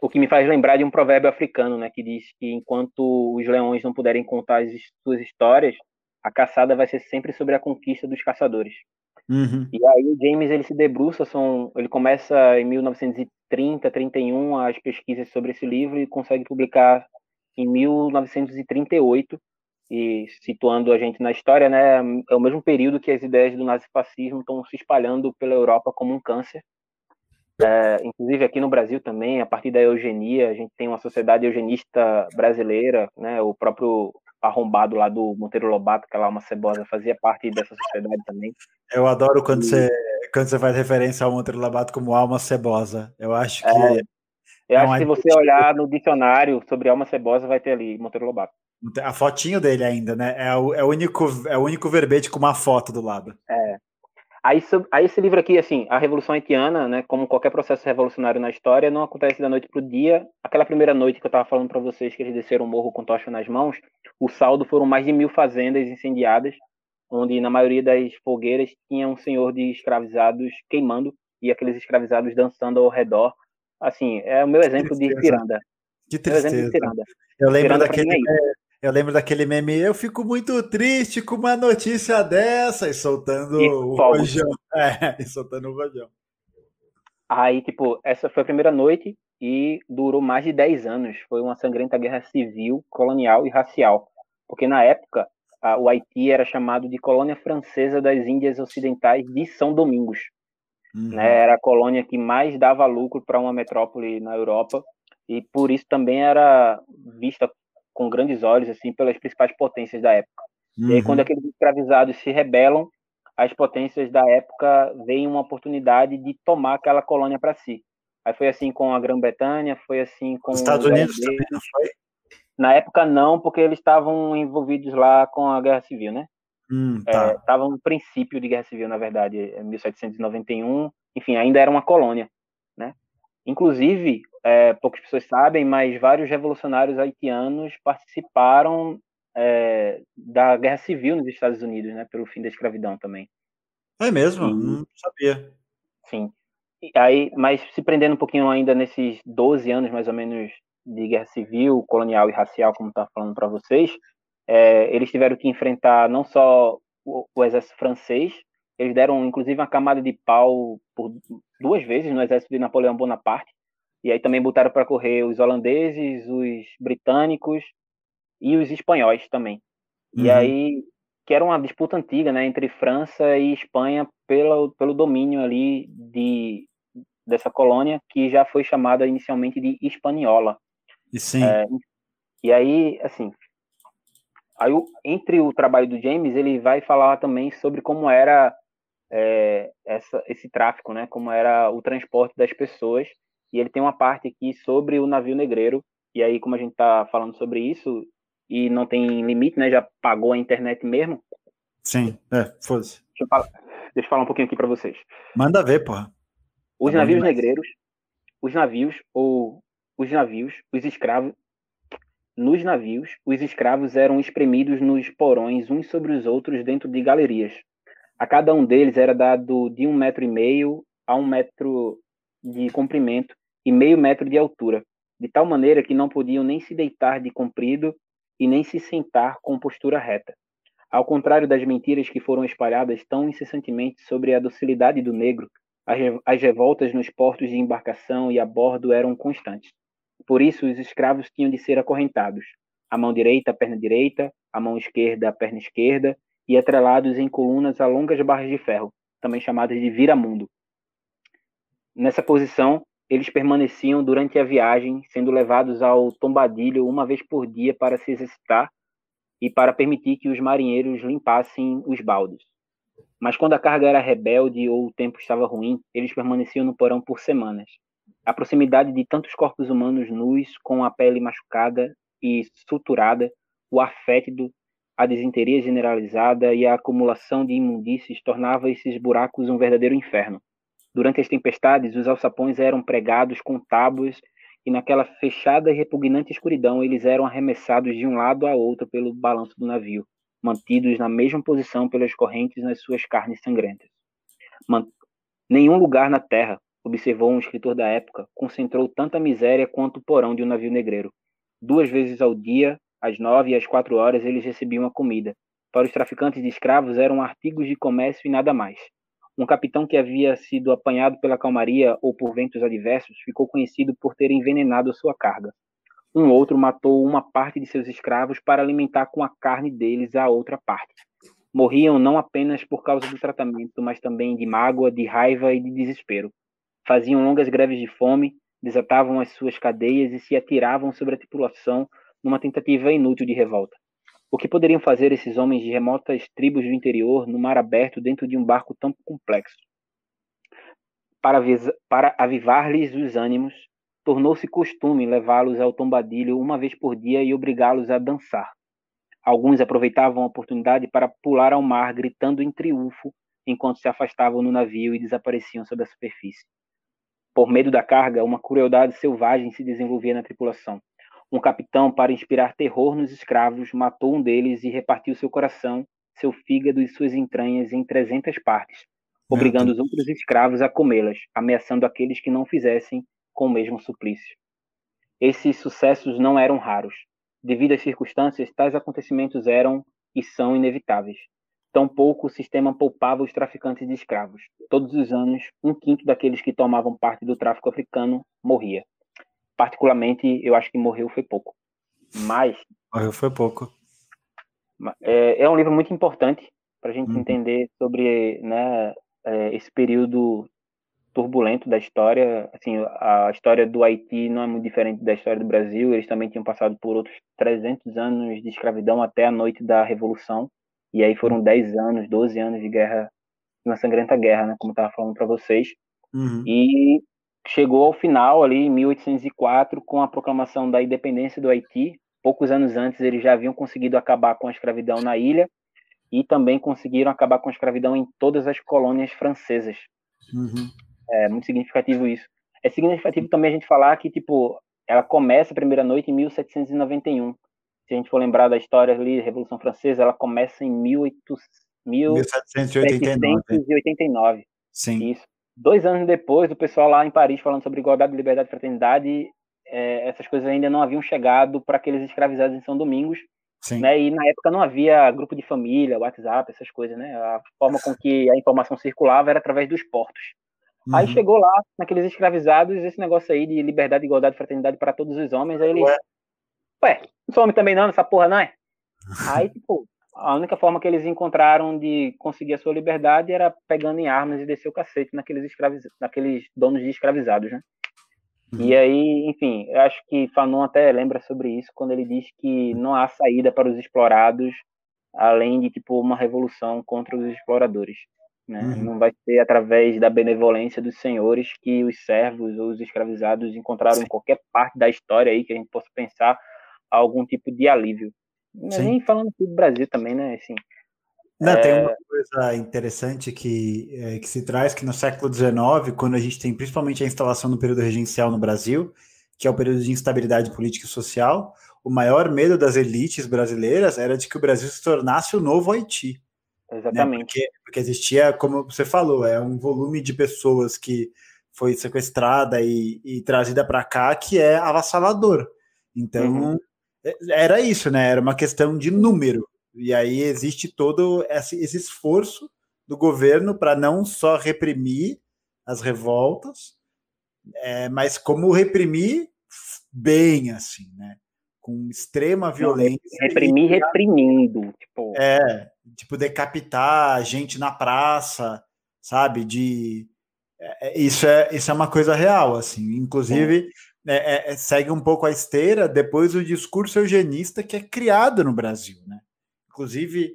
O que me faz lembrar de um provérbio africano, né, que diz que enquanto os leões não puderem contar as suas histórias, a caçada vai ser sempre sobre a conquista dos caçadores. Uhum. E aí o James ele se debruça, são, ele começa em 1930, 31 as pesquisas sobre esse livro e consegue publicar em 1938 e situando a gente na história, né, é o mesmo período que as ideias do nazifascismo estão se espalhando pela Europa como um câncer. É, inclusive aqui no Brasil também, a partir da eugenia, a gente tem uma sociedade eugenista brasileira, né, o próprio arrombado lá do Monteiro Lobato, que é lá uma cebosa, fazia parte dessa sociedade também. Eu adoro quando, e... você, quando você faz referência ao Monteiro Lobato como alma cebosa. Eu acho que. É, eu é acho que se você olhar no dicionário sobre alma cebosa, vai ter ali Monteiro Lobato. A fotinho dele ainda, né? É o, é o, único, é o único verbete com uma foto do lado. É. Aí, aí esse livro aqui, assim, a Revolução Haitiana, né, como qualquer processo revolucionário na história, não acontece da noite para o dia. Aquela primeira noite que eu estava falando para vocês que eles desceram o morro com tocha nas mãos, o saldo foram mais de mil fazendas incendiadas, onde na maioria das fogueiras tinha um senhor de escravizados queimando e aqueles escravizados dançando ao redor. Assim, é o meu exemplo de Piranda. Que tristeza. Eu lembro Piranda daquele, é eu lembro daquele meme, eu fico muito triste com uma notícia dessa, e soltando e o rojão. É, e soltando o rojão. Aí, tipo, essa foi a primeira noite e durou mais de 10 anos. Foi uma sangrenta guerra civil, colonial e racial. Porque na época, a, o Haiti era chamado de colônia francesa das Índias Ocidentais de São Domingos. Uhum. Né? Era a colônia que mais dava lucro para uma metrópole na Europa e por isso também era vista com grandes olhos assim pelas principais potências da época. Uhum. E aí, quando uhum. aqueles escravizados se rebelam, as potências da época veem uma oportunidade de tomar aquela colônia para si. Aí foi assim com a Grã-Bretanha, foi assim com os Estados Unidos também, não foi? Na época não, porque eles estavam envolvidos lá com a Guerra Civil, né? Hum, tá. Estavam é, no princípio de Guerra Civil, na verdade, 1791. Enfim, ainda era uma colônia? Inclusive, é, poucas pessoas sabem, mas vários revolucionários haitianos participaram é, da Guerra Civil nos Estados Unidos, né, pelo fim da escravidão também. É mesmo? E, não sabia. Sim. E aí, mas se prendendo um pouquinho ainda nesses 12 anos, mais ou menos, de guerra civil, colonial e racial, como está falando para vocês, é, eles tiveram que enfrentar não só o, o exército francês, eles deram, inclusive, uma camada de pau por duas vezes no exército de Napoleão Bonaparte. E aí também botaram para correr os holandeses, os britânicos e os espanhóis também. Uhum. E aí, que era uma disputa antiga, né, entre França e Espanha pelo, pelo domínio ali de, dessa colônia, que já foi chamada inicialmente de Hispaniola. E sim. É, e aí, assim, aí, entre o trabalho do James, ele vai falar também sobre como era é, essa, esse tráfico, né? Como era o transporte das pessoas. E ele tem uma parte aqui sobre o navio negreiro. E aí, como a gente está falando sobre isso e não tem limite, né? Já pagou a internet mesmo. Sim, é, foda-se. Deixa, deixa, eu falar um pouquinho aqui para vocês. Manda ver, porra. Os tá navios negreiros, os navios ou os navios, os escravos, nos navios, os escravos eram espremidos nos porões uns sobre os outros dentro de galerias, a cada um deles era dado de um metro e meio a um metro de comprimento e meio metro de altura, de tal maneira que não podiam nem se deitar de comprido e nem se sentar com postura reta. Ao contrário das mentiras que foram espalhadas tão incessantemente sobre a docilidade do negro, as revoltas nos portos de embarcação e a bordo eram constantes. Por isso, os escravos tinham de ser acorrentados. A mão direita, a perna direita, a mão esquerda, a perna esquerda, e atrelados em colunas a longas barras de ferro, também chamadas de viramundo. Nessa posição, eles permaneciam durante a viagem, sendo levados ao tombadilho uma vez por dia para se exercitar e para permitir que os marinheiros limpassem os baldos. Mas quando a carga era rebelde ou o tempo estava ruim, eles permaneciam no porão por semanas. A proximidade de tantos corpos humanos nus, com a pele machucada e suturada, o ar fétido, a desinteria generalizada e a acumulação de imundícies tornava esses buracos um verdadeiro inferno. Durante as tempestades, os alçapões eram pregados com tábuas e naquela fechada e repugnante escuridão eles eram arremessados de um lado a outro pelo balanço do navio, mantidos na mesma posição pelas correntes nas suas carnes sangrentas. Man Nenhum lugar na terra, observou um escritor da época, concentrou tanta miséria quanto o porão de um navio negreiro. Duas vezes ao dia, às nove e às quatro horas, eles recebiam a comida. Para os traficantes de escravos eram artigos de comércio e nada mais. Um capitão que havia sido apanhado pela calmaria ou por ventos adversos ficou conhecido por ter envenenado a sua carga. Um outro matou uma parte de seus escravos para alimentar com a carne deles a outra parte. Morriam não apenas por causa do tratamento, mas também de mágoa, de raiva e de desespero. Faziam longas greves de fome, desatavam as suas cadeias e se atiravam sobre a tripulação numa tentativa inútil de revolta. O que poderiam fazer esses homens de remotas tribos do interior no mar aberto dentro de um barco tão complexo? Para, para avivar-lhes os ânimos, tornou-se costume levá-los ao tombadilho uma vez por dia e obrigá-los a dançar. Alguns aproveitavam a oportunidade para pular ao mar, gritando em triunfo enquanto se afastavam no navio e desapareciam sob a superfície. Por medo da carga, uma crueldade selvagem se desenvolvia na tripulação. Um capitão, para inspirar terror nos escravos, matou um deles e repartiu seu coração, seu fígado e suas entranhas em trezentas partes, obrigando os outros escravos a comê-las, ameaçando aqueles que não fizessem com o mesmo suplício. Esses sucessos não eram raros. Devido às circunstâncias, tais acontecimentos eram e são inevitáveis. Tampouco o sistema poupava os traficantes de escravos. Todos os anos, um quinto daqueles que tomavam parte do tráfico africano morria particularmente, eu acho que morreu foi pouco. Mas. Morreu foi pouco. É, é um livro muito importante para a gente uhum. entender sobre né, é, esse período turbulento da história. Assim, a história do Haiti não é muito diferente da história do Brasil. Eles também tinham passado por outros 300 anos de escravidão até a noite da Revolução. E aí foram 10 anos, 12 anos de guerra, uma sangrenta guerra, né, como eu estava falando para vocês. Uhum. E chegou ao final ali em 1804 com a proclamação da independência do Haiti. Poucos anos antes eles já haviam conseguido acabar com a escravidão na ilha e também conseguiram acabar com a escravidão em todas as colônias francesas. Uhum. É muito significativo isso. É significativo também a gente falar que tipo ela começa a primeira noite em 1791. Se a gente for lembrar da história ali, Revolução Francesa, ela começa em 1800, 1789. 1789. Sim. Isso dois anos depois, o pessoal lá em Paris falando sobre igualdade, liberdade e fraternidade, é, essas coisas ainda não haviam chegado para aqueles escravizados em São Domingos. Sim. Né? E na época não havia grupo de família, WhatsApp, essas coisas, né? A forma com que a informação circulava era através dos portos. Uhum. Aí chegou lá, naqueles escravizados, esse negócio aí de liberdade, igualdade e fraternidade para todos os homens, aí eles. Ué, Ué não sou homem também não, essa porra não é? Aí, tipo, a única forma que eles encontraram de conseguir a sua liberdade era pegando em armas e descer o cacete naqueles, escraviz... naqueles donos de escravizados, né? Uhum. E aí, enfim, eu acho que Fanon até lembra sobre isso quando ele diz que não há saída para os explorados além de tipo uma revolução contra os exploradores. Né? Uhum. Não vai ser através da benevolência dos senhores que os servos ou os escravizados encontraram Sim. em qualquer parte da história aí que a gente possa pensar algum tipo de alívio. Sim. Nem falando aqui do Brasil também, né? Assim, Não, é... Tem uma coisa interessante que, é, que se traz que no século XIX, quando a gente tem principalmente a instalação do período regencial no Brasil, que é o período de instabilidade política e social, o maior medo das elites brasileiras era de que o Brasil se tornasse o novo Haiti. Né? Exatamente. Né? Porque, porque existia, como você falou, é um volume de pessoas que foi sequestrada e, e trazida para cá que é avassalador. Então, uhum. Era isso, né? Era uma questão de número. E aí existe todo esse, esse esforço do governo para não só reprimir as revoltas, é, mas como reprimir bem, assim, né? Com extrema violência. Reprimir e, reprimindo. Tipo... É, tipo, decapitar gente na praça, sabe? De é, é, isso, é, isso é uma coisa real, assim. Inclusive, é, é, segue um pouco a esteira depois o discurso eugenista que é criado no Brasil, né? Inclusive,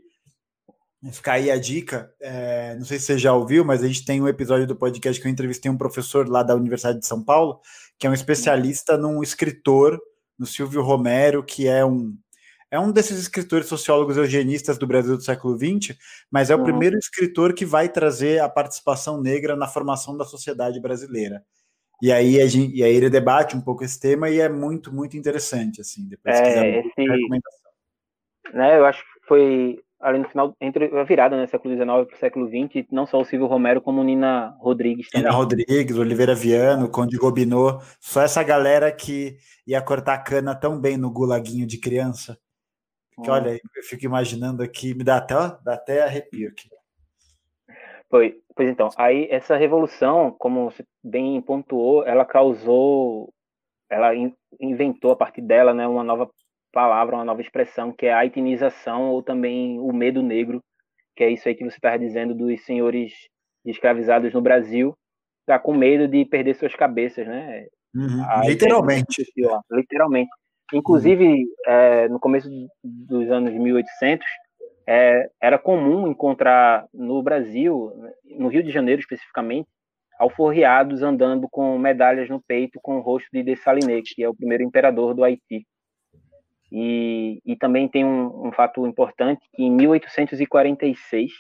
ficar aí a dica, é, não sei se você já ouviu, mas a gente tem um episódio do podcast que eu entrevistei um professor lá da Universidade de São Paulo, que é um especialista num escritor, no Silvio Romero, que é um é um desses escritores sociólogos eugenistas do Brasil do século XX, mas é o uhum. primeiro escritor que vai trazer a participação negra na formação da sociedade brasileira. E aí, a gente, e aí ele debate um pouco esse tema e é muito, muito interessante, assim, depois é, esse, né, eu acho que foi ali no final, entre a virada, né, século XIX para o século XX, não só o Silvio Romero, como Nina Rodrigues também. Nina Rodrigues, Oliveira Viano, Conde Gobineau, só essa galera que ia cortar cana tão bem no gulaguinho de criança. Que, hum. olha, eu fico imaginando aqui, me dá até, dá até arrepio aqui. Pois, pois então, aí essa revolução, como você bem pontuou, ela causou, ela inventou a partir dela, né, uma nova palavra, uma nova expressão, que é a haitinização ou também o medo negro, que é isso aí que você estava dizendo dos senhores escravizados no Brasil, tá com medo de perder suas cabeças, né? Uhum, literalmente. literalmente. Inclusive, uhum. é, no começo dos anos 1800, é, era comum encontrar no Brasil, no Rio de Janeiro especificamente, alforriados andando com medalhas no peito com o rosto de Dessalines, que é o primeiro imperador do Haiti. E, e também tem um, um, fato importante que em 1846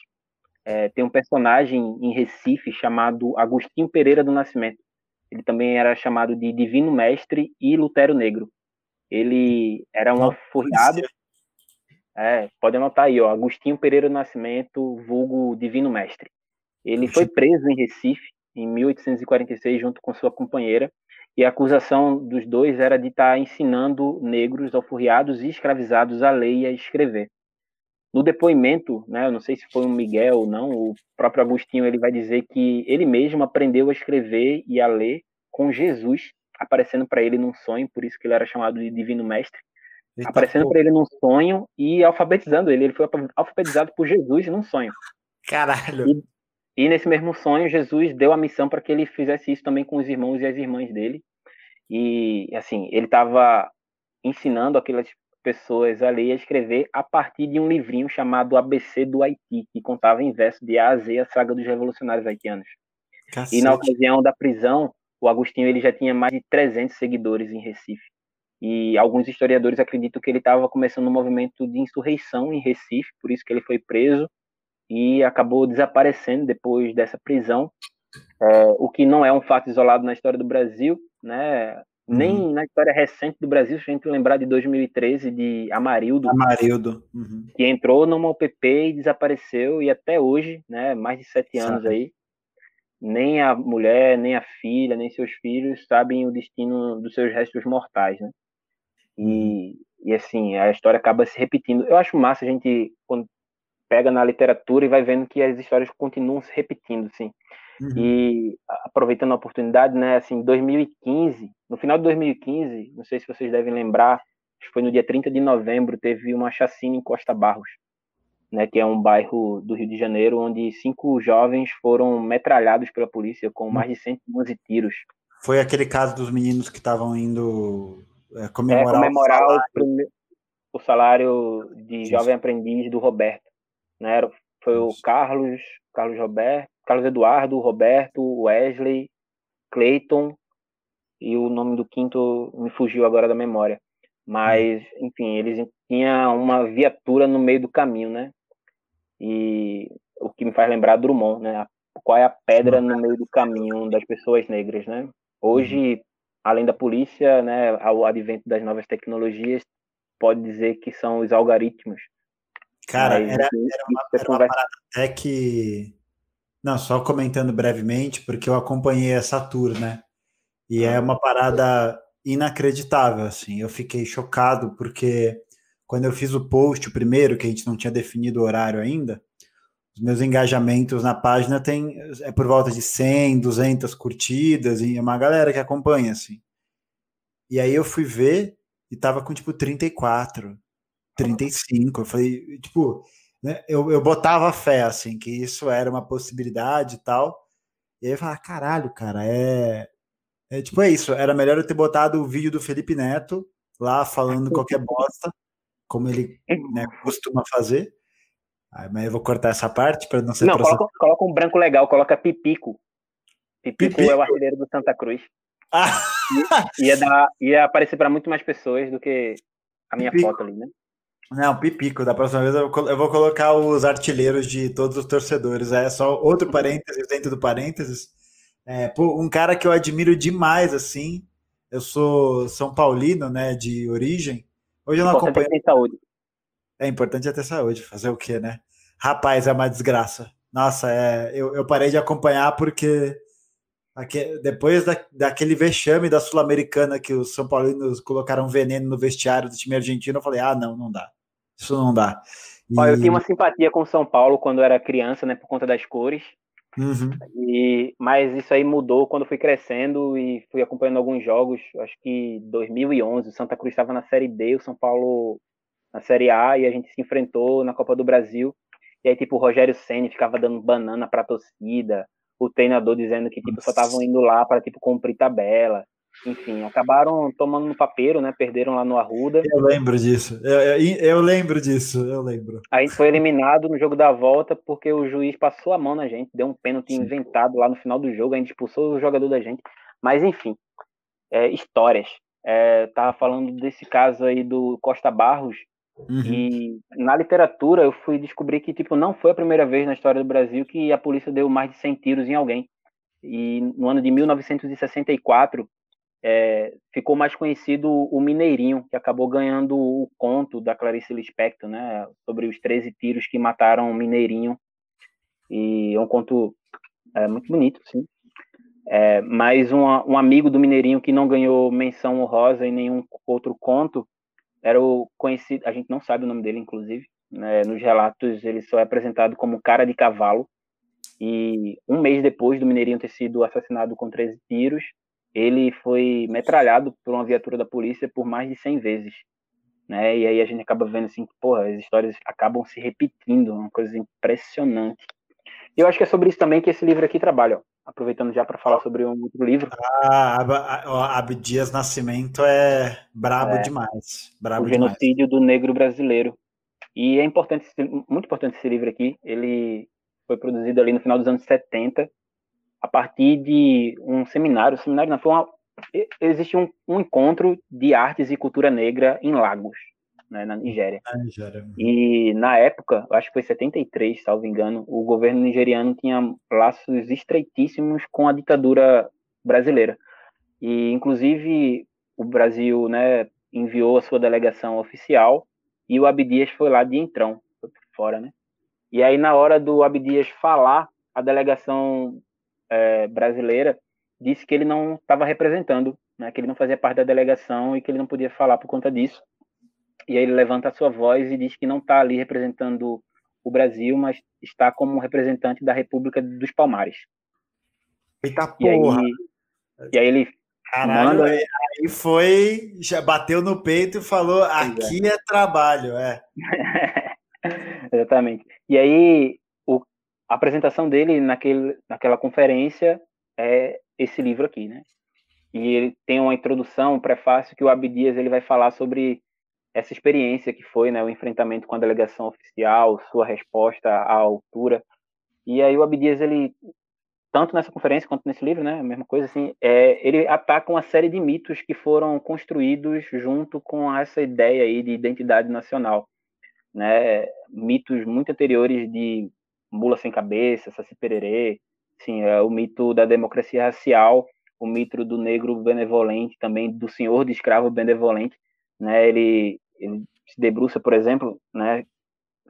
é, tem um personagem em Recife chamado Agostinho Pereira do Nascimento. Ele também era chamado de Divino Mestre e Lutero Negro. Ele era um alforriado. É, pode anotar aí, ó, Agostinho Pereira do Nascimento, vulgo Divino Mestre. Ele foi preso em Recife em 1846 junto com sua companheira e a acusação dos dois era de estar ensinando negros alforriados e escravizados a ler e a escrever. No depoimento, né, eu não sei se foi um Miguel ou não, o próprio Agostinho ele vai dizer que ele mesmo aprendeu a escrever e a ler com Jesus aparecendo para ele num sonho, por isso que ele era chamado de Divino Mestre, Eita aparecendo para ele num sonho e alfabetizando ele. Ele foi alfabetizado por Jesus num sonho. Caralho. E, e nesse mesmo sonho, Jesus deu a missão para que ele fizesse isso também com os irmãos e as irmãs dele. E, assim, ele estava ensinando aquelas pessoas a ler e a escrever a partir de um livrinho chamado ABC do Haiti, que contava em verso de A a Z a saga dos revolucionários haitianos. Cacete. E na ocasião da prisão, o Agostinho ele já tinha mais de 300 seguidores em Recife. E alguns historiadores acreditam que ele estava começando um movimento de insurreição em Recife, por isso que ele foi preso e acabou desaparecendo depois dessa prisão, é, o que não é um fato isolado na história do Brasil, né? Uhum. Nem na história recente do Brasil, se a gente lembrar de 2013, de Amarildo, Amarildo. Uhum. que entrou numa UPP e desapareceu, e até hoje, né, mais de sete Sabe. anos aí, nem a mulher, nem a filha, nem seus filhos sabem o destino dos seus restos mortais, né? E, uhum. e assim, a história acaba se repetindo. Eu acho massa a gente, quando pega na literatura e vai vendo que as histórias continuam se repetindo, assim. Uhum. E aproveitando a oportunidade, né, assim, 2015, no final de 2015, não sei se vocês devem lembrar, foi no dia 30 de novembro, teve uma chacina em Costa Barros, né, que é um bairro do Rio de Janeiro, onde cinco jovens foram metralhados pela polícia com mais de 111 tiros. Foi aquele caso dos meninos que estavam indo é, comemorar, é, comemorar o, salário. O, o, salário de Isso. jovem aprendiz do Roberto né? Foi o Carlos, Carlos Roberto, Carlos Eduardo, Roberto, Wesley, Clayton e o nome do quinto me fugiu agora da memória. Mas, hum. enfim, eles tinham uma viatura no meio do caminho, né? E o que me faz lembrar Drummond, né? Qual é a pedra no meio do caminho das pessoas negras, né? Hoje, uhum. Além da polícia, né, ao advento das novas tecnologias, pode dizer que são os algoritmos Cara, era, era, uma, era uma parada até que. Não, só comentando brevemente, porque eu acompanhei essa tour, né? E é uma parada inacreditável, assim. Eu fiquei chocado, porque quando eu fiz o post, o primeiro, que a gente não tinha definido o horário ainda, os meus engajamentos na página tem é por volta de 100, 200 curtidas, e é uma galera que acompanha, assim. E aí eu fui ver e tava com, tipo, 34, 35. Eu falei, tipo, né, eu, eu botava fé, assim, que isso era uma possibilidade e tal. E aí fala, caralho, cara, é... é. Tipo, é isso. Era melhor eu ter botado o vídeo do Felipe Neto lá falando qualquer bosta, como ele né, costuma fazer. Aí, mas eu vou cortar essa parte para não ser. Não, coloca, coloca, um branco legal, coloca Pipico. Pipico, Pipico. é o artilheiro do Santa Cruz. Ah. Ia, dar, ia aparecer para muito mais pessoas do que a minha Pipico. foto ali, né? Não, Pipico. Da próxima vez eu vou colocar os artilheiros de todos os torcedores. É só outro parênteses dentro do parênteses. É, um cara que eu admiro demais, assim. Eu sou São Paulino, né, de origem. Hoje eu não acompanho. É saúde. É importante é ter saúde. Fazer o quê, né? Rapaz, é uma desgraça. Nossa, é, eu, eu parei de acompanhar porque Aqui, depois da, daquele vexame da Sul-Americana que os São Paulinos colocaram veneno no vestiário do time argentino, eu falei: ah, não, não dá. Isso não dá. E... Eu tinha uma simpatia com o São Paulo quando eu era criança, né, por conta das cores. Uhum. E, mas isso aí mudou quando fui crescendo e fui acompanhando alguns jogos. Acho que 2011, o Santa Cruz estava na Série D, o São Paulo na Série A, e a gente se enfrentou na Copa do Brasil. E aí, tipo, o Rogério Senni ficava dando banana pra torcida o treinador dizendo que tipo só estavam indo lá para tipo cumprir tabela. Enfim, acabaram tomando no papeiro, né? Perderam lá no Arruda. Eu lembro disso. Eu, eu, eu, lembro disso, eu lembro. A gente foi eliminado no jogo da volta porque o juiz passou a mão na gente, deu um pênalti Sim. inventado lá no final do jogo, a gente expulsou o jogador da gente. Mas enfim, é, histórias. É, tava falando desse caso aí do Costa Barros, Uhum. E na literatura eu fui descobrir que tipo não foi a primeira vez na história do Brasil que a polícia deu mais de 100 tiros em alguém. E no ano de 1964 é, ficou mais conhecido o Mineirinho, que acabou ganhando o conto da Clarice Lispector, né, sobre os 13 tiros que mataram o Mineirinho. E é um conto é, muito bonito, sim. É, mas um, um amigo do Mineirinho que não ganhou menção honrosa em nenhum outro conto era o conhecido, a gente não sabe o nome dele, inclusive, né, nos relatos ele só é apresentado como cara de cavalo, e um mês depois do Mineirinho ter sido assassinado com 13 tiros, ele foi metralhado por uma viatura da polícia por mais de 100 vezes. Né? E aí a gente acaba vendo assim, que, porra, as histórias acabam se repetindo, uma coisa impressionante. E eu acho que é sobre isso também que esse livro aqui trabalha. Ó aproveitando já para falar sobre um outro livro. Ah, Abdias Nascimento é brabo é, demais. Brabo o genocídio demais. do negro brasileiro. E é importante, muito importante esse livro aqui. Ele foi produzido ali no final dos anos 70, a partir de um seminário. seminário não, foi uma, existe um, um encontro de artes e cultura negra em Lagos né, na Nigéria. Na Nigéria. E na época, acho que foi 73, salvo engano, o governo nigeriano tinha laços estreitíssimos com a ditadura brasileira. E, inclusive, o Brasil né, enviou a sua delegação oficial e o Abdias foi lá de entrão, foi fora, né? E aí, na hora do Abdias falar, a delegação é, brasileira disse que ele não estava representando, né, que ele não fazia parte da delegação e que ele não podia falar por conta disso e aí ele levanta a sua voz e diz que não está ali representando o Brasil, mas está como representante da República dos Palmares. Eita porra! E aí, e aí ele Caralho, manda... aí foi, já bateu no peito e falou: aqui é. é trabalho, é. Exatamente. E aí o, a apresentação dele naquele, naquela conferência é esse livro aqui, né? E ele tem uma introdução, um prefácio que o Abdias ele vai falar sobre essa experiência que foi né, o enfrentamento com a delegação oficial, sua resposta à altura. E aí o Abdias, ele, tanto nessa conferência quanto nesse livro, né, a mesma coisa, assim, é, ele ataca uma série de mitos que foram construídos junto com essa ideia aí de identidade nacional. Né, mitos muito anteriores de mula sem cabeça, saci pererê, sim, é o mito da democracia racial, o mito do negro benevolente, também do senhor de escravo benevolente, né, ele ele se debruça, por exemplo, né,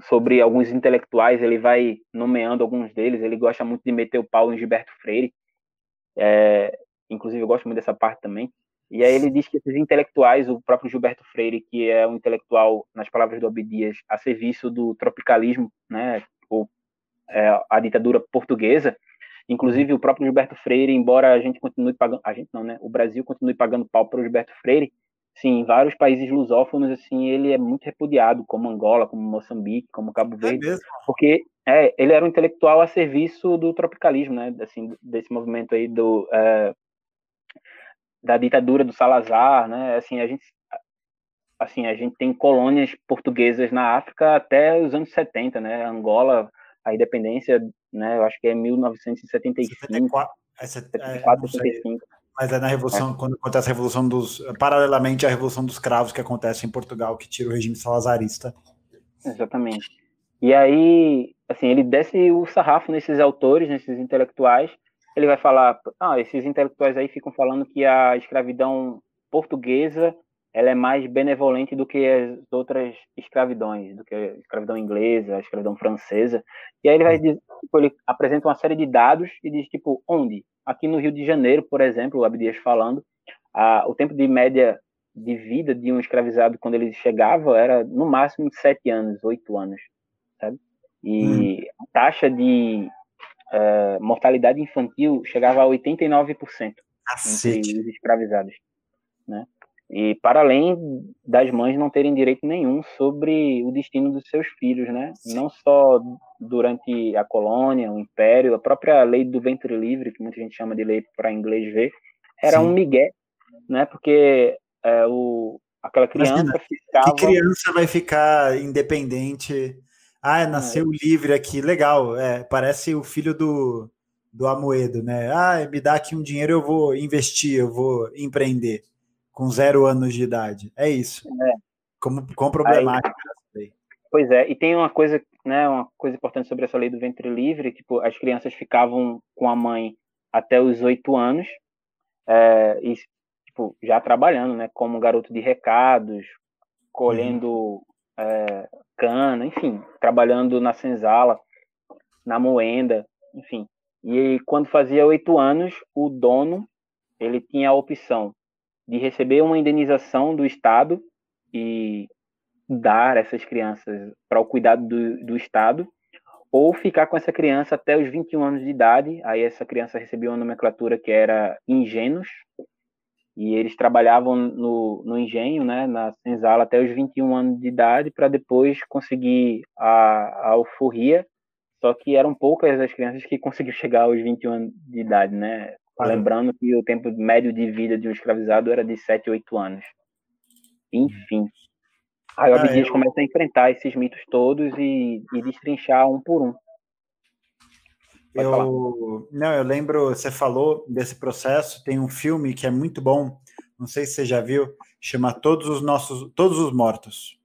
sobre alguns intelectuais, ele vai nomeando alguns deles, ele gosta muito de meter o pau em Gilberto Freire, é, inclusive eu gosto muito dessa parte também, e aí ele diz que esses intelectuais, o próprio Gilberto Freire, que é um intelectual, nas palavras do Abdias, a serviço do tropicalismo, né, ou é, a ditadura portuguesa, inclusive o próprio Gilberto Freire, embora a gente continue pagando, a gente não, né, o Brasil continue pagando pau para o Gilberto Freire, Sim, em vários países lusófonos, assim, ele é muito repudiado, como Angola, como Moçambique, como Cabo é Verde, é porque é, ele era um intelectual a serviço do tropicalismo, né? Assim, desse movimento aí do é, da ditadura do Salazar, né? Assim, a gente assim, a gente tem colônias portuguesas na África até os anos 70, né? Angola, a independência, né? Eu acho que é 1975. 74, é, 74 é, 75. Mas é na revolução, é. quando acontece a revolução dos, paralelamente à revolução dos cravos que acontece em Portugal, que tira o regime salazarista. Exatamente. E aí, assim, ele desce o sarrafo nesses autores, nesses intelectuais. Ele vai falar, ah, esses intelectuais aí ficam falando que a escravidão portuguesa ela é mais benevolente do que as outras escravidões, do que a escravidão inglesa, a escravidão francesa. E aí ele vai tipo, ele apresenta uma série de dados e diz tipo onde? Aqui no Rio de Janeiro, por exemplo, o Abdias falando, a, o tempo de média de vida de um escravizado quando ele chegava era no máximo de sete anos, oito anos, sabe? E hum. a taxa de uh, mortalidade infantil chegava a 89% Cacete. entre os escravizados, né? E para além das mães não terem direito nenhum sobre o destino dos seus filhos, né? Não só durante a colônia, o império, a própria lei do ventre livre, que muita gente chama de lei para inglês ver, era Sim. um migué, né? Porque é, o, aquela criança Imagina, ficava... Que criança vai ficar independente? Ah, nasceu é. livre aqui, legal. É, parece o filho do, do Amoedo, né? Ah, me dá aqui um dinheiro, eu vou investir, eu vou empreender com zero anos de idade. É isso. É. Como, com problemática. Aí, pois é, e tem uma coisa, né, uma coisa importante sobre essa lei do ventre livre, tipo, as crianças ficavam com a mãe até os oito anos, é, e, tipo, já trabalhando, né, como garoto de recados, colhendo uhum. é, cana, enfim, trabalhando na senzala, na moenda, enfim. E quando fazia oito anos, o dono ele tinha a opção de receber uma indenização do Estado e dar essas crianças para o cuidado do, do Estado, ou ficar com essa criança até os 21 anos de idade. Aí essa criança recebia uma nomenclatura que era ingênuos, e eles trabalhavam no, no engenho, né, na senzala, até os 21 anos de idade, para depois conseguir a, a alforria, só que eram poucas as crianças que conseguiam chegar aos 21 anos de idade, né? Lembrando que o tempo médio de vida de um escravizado era de 7, 8 anos. Enfim. Aí o Abdias eu... começa a enfrentar esses mitos todos e, e destrinchar um por um. eu, não, eu lembro, você falou desse processo, tem um filme que é muito bom, não sei se você já viu, chama Todos os Nossos, Todos os Mortos.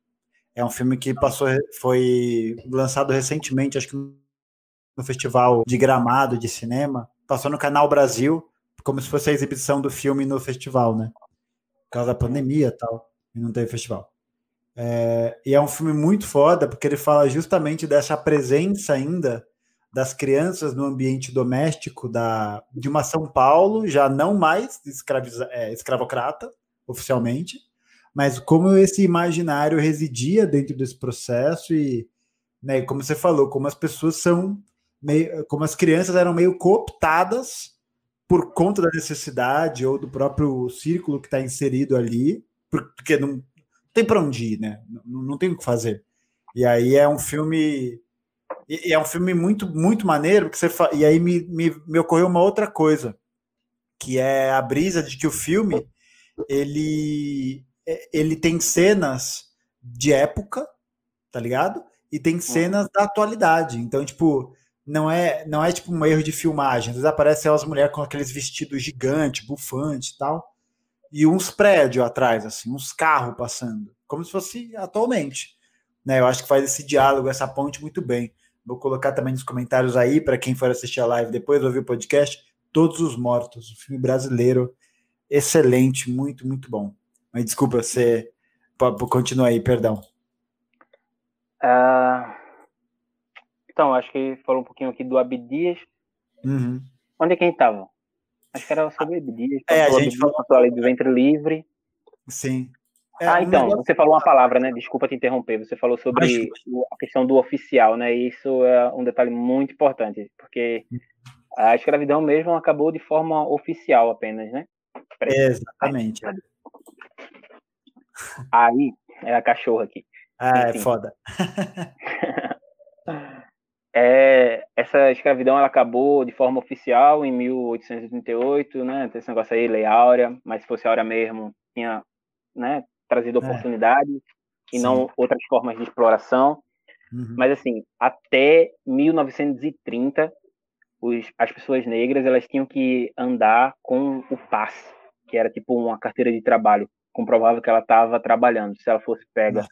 É um filme que passou, foi lançado recentemente, acho que no Festival de Gramado de Cinema, passou no Canal Brasil, como se fosse a exibição do filme no festival, né? Por causa da pandemia e tal, e não teve festival. É, e é um filme muito foda, porque ele fala justamente dessa presença ainda das crianças no ambiente doméstico da, de uma São Paulo, já não mais escraviza, é, escravocrata, oficialmente, mas como esse imaginário residia dentro desse processo e, né, como você falou, como as pessoas são meio, como as crianças eram meio cooptadas por conta da necessidade ou do próprio círculo que está inserido ali, porque não tem para onde ir, né? Não, não tem o que fazer. E aí é um filme e é um filme muito muito maneiro que você fa... e aí me, me, me ocorreu uma outra coisa que é a brisa de que o filme ele ele tem cenas de época, tá ligado? E tem cenas da atualidade. Então, tipo, não é não é tipo um erro de filmagem. Às vezes aparecem as mulheres com aqueles vestidos gigantes, bufantes e tal, e uns prédios atrás, assim, uns carros passando, como se fosse atualmente. Né? Eu acho que faz esse diálogo, essa ponte muito bem. Vou colocar também nos comentários aí, para quem for assistir a live depois ouvir o podcast, Todos os Mortos, um filme brasileiro excelente, muito, muito bom. Mas desculpa, você continua aí, perdão. Uh, então, acho que falou um pouquinho aqui do Abdias. Uhum. Onde é que a gente estava? Acho que era sobre Abdias. É, a gente falou a lei do ventre livre. Sim. É, ah, então, você falou uma palavra, né? Desculpa te interromper. Você falou sobre a questão do oficial, né? Isso é um detalhe muito importante, porque a escravidão mesmo acabou de forma oficial apenas, né? Exatamente. Aí, é a cachorra aqui. Ah, é Enfim. é foda. é, essa escravidão ela acabou de forma oficial em 1838, né? Esse negócio aí, Lei Áurea, mas se fosse Áurea mesmo, tinha né, trazido oportunidades é. e Sim. não outras formas de exploração. Uhum. Mas assim, até 1930, os, as pessoas negras elas tinham que andar com o passe, que era tipo uma carteira de trabalho, comprovava que ela estava trabalhando. Se ela fosse pega Nossa.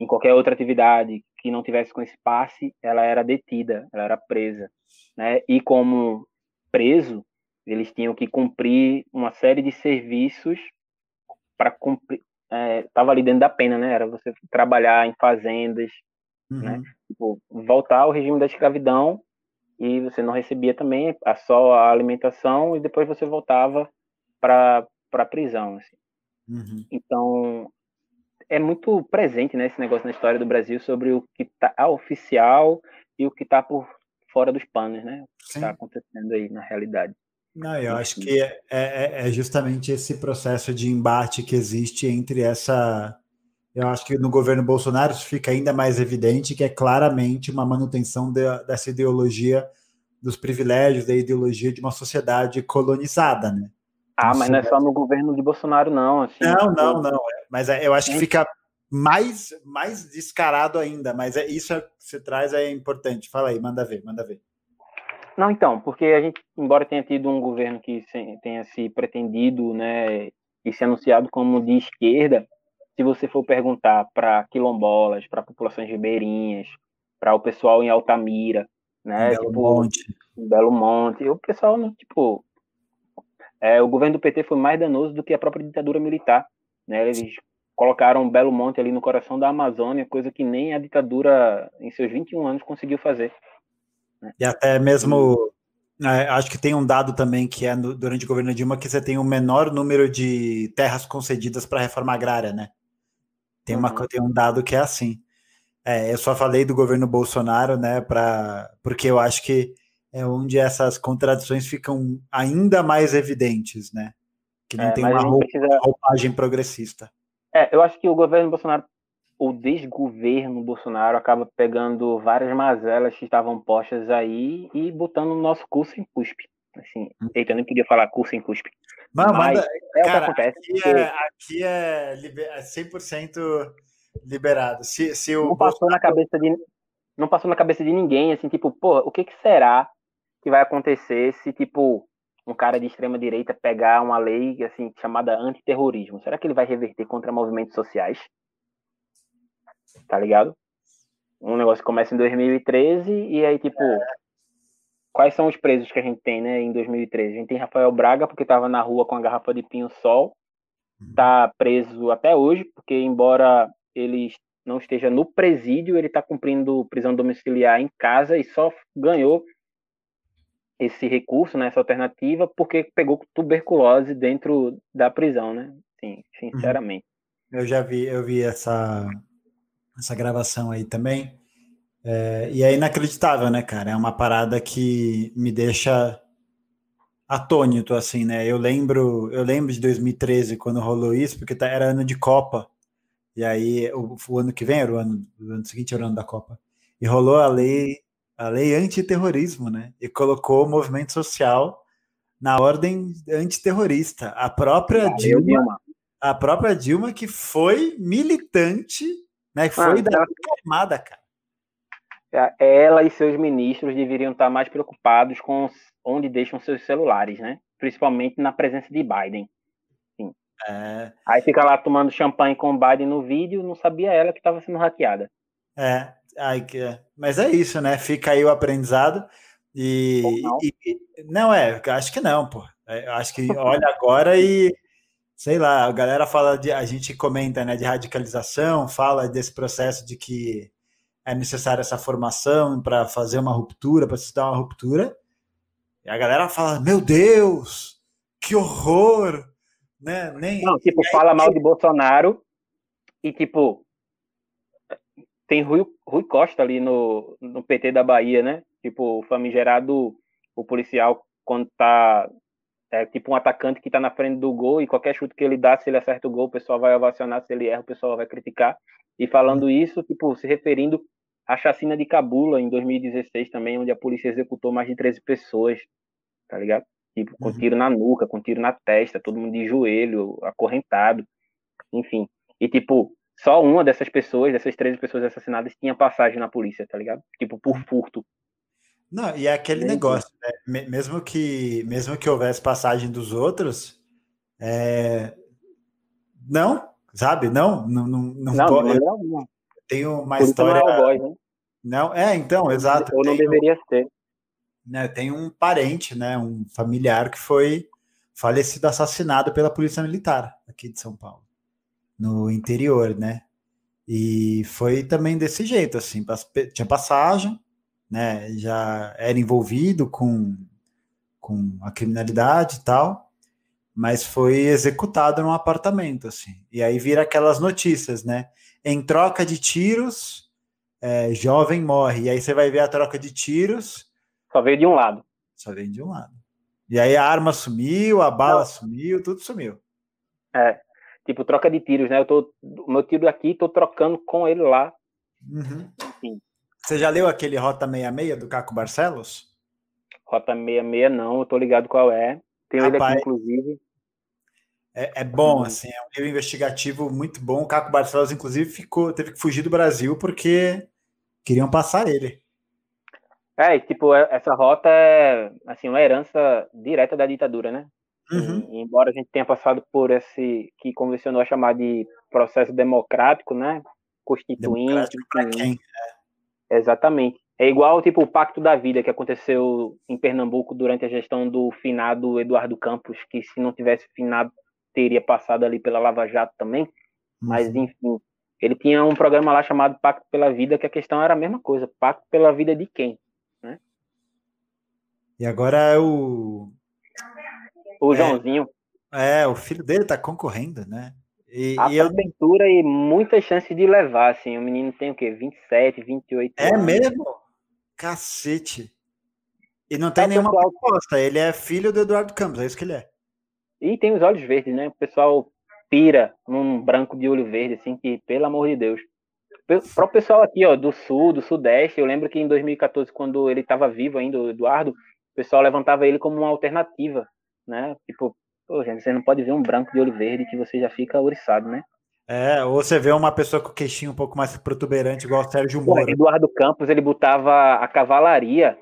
em qualquer outra atividade que não tivesse com esse passe, ela era detida, ela era presa, né? E como preso, eles tinham que cumprir uma série de serviços para cumprir. Estava é, ali dentro da pena, né? Era você trabalhar em fazendas, né? uhum. né? Tipo, voltar ao regime da escravidão e você não recebia também a só a alimentação e depois você voltava para para prisão, assim. uhum. Então é muito presente né, esse negócio na história do Brasil sobre o que está oficial e o que está por fora dos panos, né? O que está acontecendo aí na realidade. Não, eu acho que é, é, é, justamente esse processo de embate que existe entre essa. Eu acho que no governo Bolsonaro isso fica ainda mais evidente que é claramente uma manutenção de, dessa ideologia dos privilégios, da ideologia de uma sociedade colonizada, né? Ah, mas não é só no governo de Bolsonaro, não. Assim, não, tipo... não, não. É, mas é, eu acho que fica mais, mais descarado ainda. Mas é isso que você traz é importante. Fala aí, manda ver, manda ver. Não, então, porque a gente, embora tenha tido um governo que tenha se pretendido, né, e se anunciado como de esquerda, se você for perguntar para quilombolas, para populações ribeirinhas, para o pessoal em Altamira, né, Belo tipo, Monte, Belo Monte, o pessoal, tipo, é, o governo do PT foi mais danoso do que a própria ditadura militar. Né? Eles colocaram Belo Monte ali no coração da Amazônia, coisa que nem a ditadura, em seus 21 anos, conseguiu fazer. Né? E até mesmo, é, acho que tem um dado também que é no, durante o governo Dilma que você tem o menor número de terras concedidas para a reforma agrária, né? Tem, uma, uhum. tem um dado que é assim. É, eu só falei do governo Bolsonaro, né, pra, porque eu acho que é onde essas contradições ficam ainda mais evidentes, né? Que não é, tem uma roupa, precisa... roupagem progressista. É, eu acho que o governo Bolsonaro, o desgoverno Bolsonaro, acaba pegando várias mazelas que estavam postas aí e botando o nosso curso em cuspe. Assim, hum. eita, eu nem queria falar curso em cuspe. Mas, mas manda, é cara, o que acontece. Aqui é, aqui é, liber, é 100% liberado. Se, se o não passou Bolsonaro... na cabeça de não passou na cabeça de ninguém, assim, tipo, pô, o que, que será que vai acontecer se, tipo, um cara de extrema direita pegar uma lei assim chamada antiterrorismo? Será que ele vai reverter contra movimentos sociais? Tá ligado? Um negócio que começa em 2013 e aí, tipo, quais são os presos que a gente tem, né, em 2013? A gente tem Rafael Braga, porque estava na rua com a garrafa de pinho-sol, tá preso até hoje, porque embora ele não esteja no presídio, ele está cumprindo prisão domiciliar em casa e só ganhou esse recurso, né, essa alternativa, porque pegou tuberculose dentro da prisão, né? Sim, sinceramente. Uhum. Eu já vi, eu vi essa, essa gravação aí também. É, e é inacreditável, né, cara? É uma parada que me deixa atônito, assim, né? Eu lembro, eu lembro de 2013, quando rolou isso, porque tá, era ano de Copa. E aí, o, o ano que vem era o ano, o ano seguinte era o ano da Copa. E rolou a lei a lei antiterrorismo, né? E colocou o movimento social na ordem antiterrorista. A própria Dilma, Dilma, a própria Dilma que foi militante, né? Que foi ah, da armada, cara. É, ela e seus ministros deveriam estar mais preocupados com onde deixam seus celulares, né? Principalmente na presença de Biden. Sim. É... Aí fica lá tomando champanhe com Biden no vídeo, não sabia ela que estava sendo hackeada. É, Ai, que... É. Mas é isso, né? Fica aí o aprendizado. E não. e, não. é, acho que não, pô. É, acho que olha agora e sei lá, a galera fala de. A gente comenta né, de radicalização, fala desse processo de que é necessária essa formação para fazer uma ruptura, para se dar uma ruptura. E a galera fala: Meu Deus, que horror! Né? Nem, não, tipo, fala mal de Bolsonaro e, tipo, tem Rui, Rui Costa ali no, no PT da Bahia, né? Tipo, o famigerado, o policial, quando tá. É tipo um atacante que tá na frente do gol e qualquer chute que ele dá, se ele acerta o gol, o pessoal vai ovacionar, se ele erra, o pessoal vai criticar. E falando isso, tipo, se referindo a chacina de Cabula em 2016 também, onde a polícia executou mais de 13 pessoas, tá ligado? Tipo, com uhum. tiro na nuca, com tiro na testa, todo mundo de joelho, acorrentado, enfim. E, tipo, só uma dessas pessoas, dessas 13 pessoas assassinadas, tinha passagem na polícia, tá ligado? Tipo, por uhum. furto. Não, e é aquele negócio, né? Mesmo que, mesmo que houvesse passagem dos outros, é... não, sabe? Não, não, não, não, não pode. Não, não. Tem uma Por história. Não, é boy, né? não, é, então, exato. Ou não deveria ser. Né, tem um parente, né, um familiar que foi falecido, assassinado pela polícia militar aqui de São Paulo, no interior, né? E foi também desse jeito, assim, tinha passagem, né? Já era envolvido com, com a criminalidade e tal, mas foi executado num apartamento, assim. E aí vira aquelas notícias, né? Em troca de tiros, é, jovem morre. E aí você vai ver a troca de tiros. Só veio de um lado. Só veio de um lado. E aí a arma sumiu, a bala Não. sumiu, tudo sumiu. É, tipo, troca de tiros, né? Eu tô, o meu tiro aqui, tô trocando com ele lá. Uhum. Você já leu aquele Rota 66 do Caco Barcelos? Rota 66 não, eu tô ligado qual é. Tenho Rapaz, ele aqui, inclusive. É, é bom, uhum. assim, é um livro investigativo muito bom. O Caco Barcelos, inclusive, ficou, teve que fugir do Brasil porque queriam passar ele. É, tipo, é, essa rota é assim, uma herança direta da ditadura, né? Uhum. E, embora a gente tenha passado por esse que convencionou a chamar de processo democrático, né? Constituinte. Para quem? É. Exatamente. É igual tipo o Pacto da Vida que aconteceu em Pernambuco durante a gestão do finado Eduardo Campos, que se não tivesse finado teria passado ali pela Lava Jato também. Mas uhum. enfim, ele tinha um programa lá chamado Pacto pela Vida, que a questão era a mesma coisa, Pacto pela vida de quem? Né? E agora é o. O é, Joãozinho. É, o filho dele tá concorrendo, né? E, a e aventura eu... e muita chance de levar, assim. O menino tem o quê? 27, 28 é anos. É mesmo? Cacete. E não tem é nenhuma pessoal... proposta. Ele é filho do Eduardo Campos, é isso que ele é. E tem os olhos verdes, né? O pessoal pira num branco de olho verde, assim, que, pelo amor de Deus. Para o pessoal aqui, ó, do sul, do sudeste, eu lembro que em 2014, quando ele estava vivo ainda, o Eduardo, o pessoal levantava ele como uma alternativa, né? Tipo, pô, gente, você não pode ver um branco de olho verde que você já fica ouriçado, né? É, ou você vê uma pessoa com o queixinho um pouco mais protuberante, igual o Sérgio Moro. Eduardo Campos, ele botava a cavalaria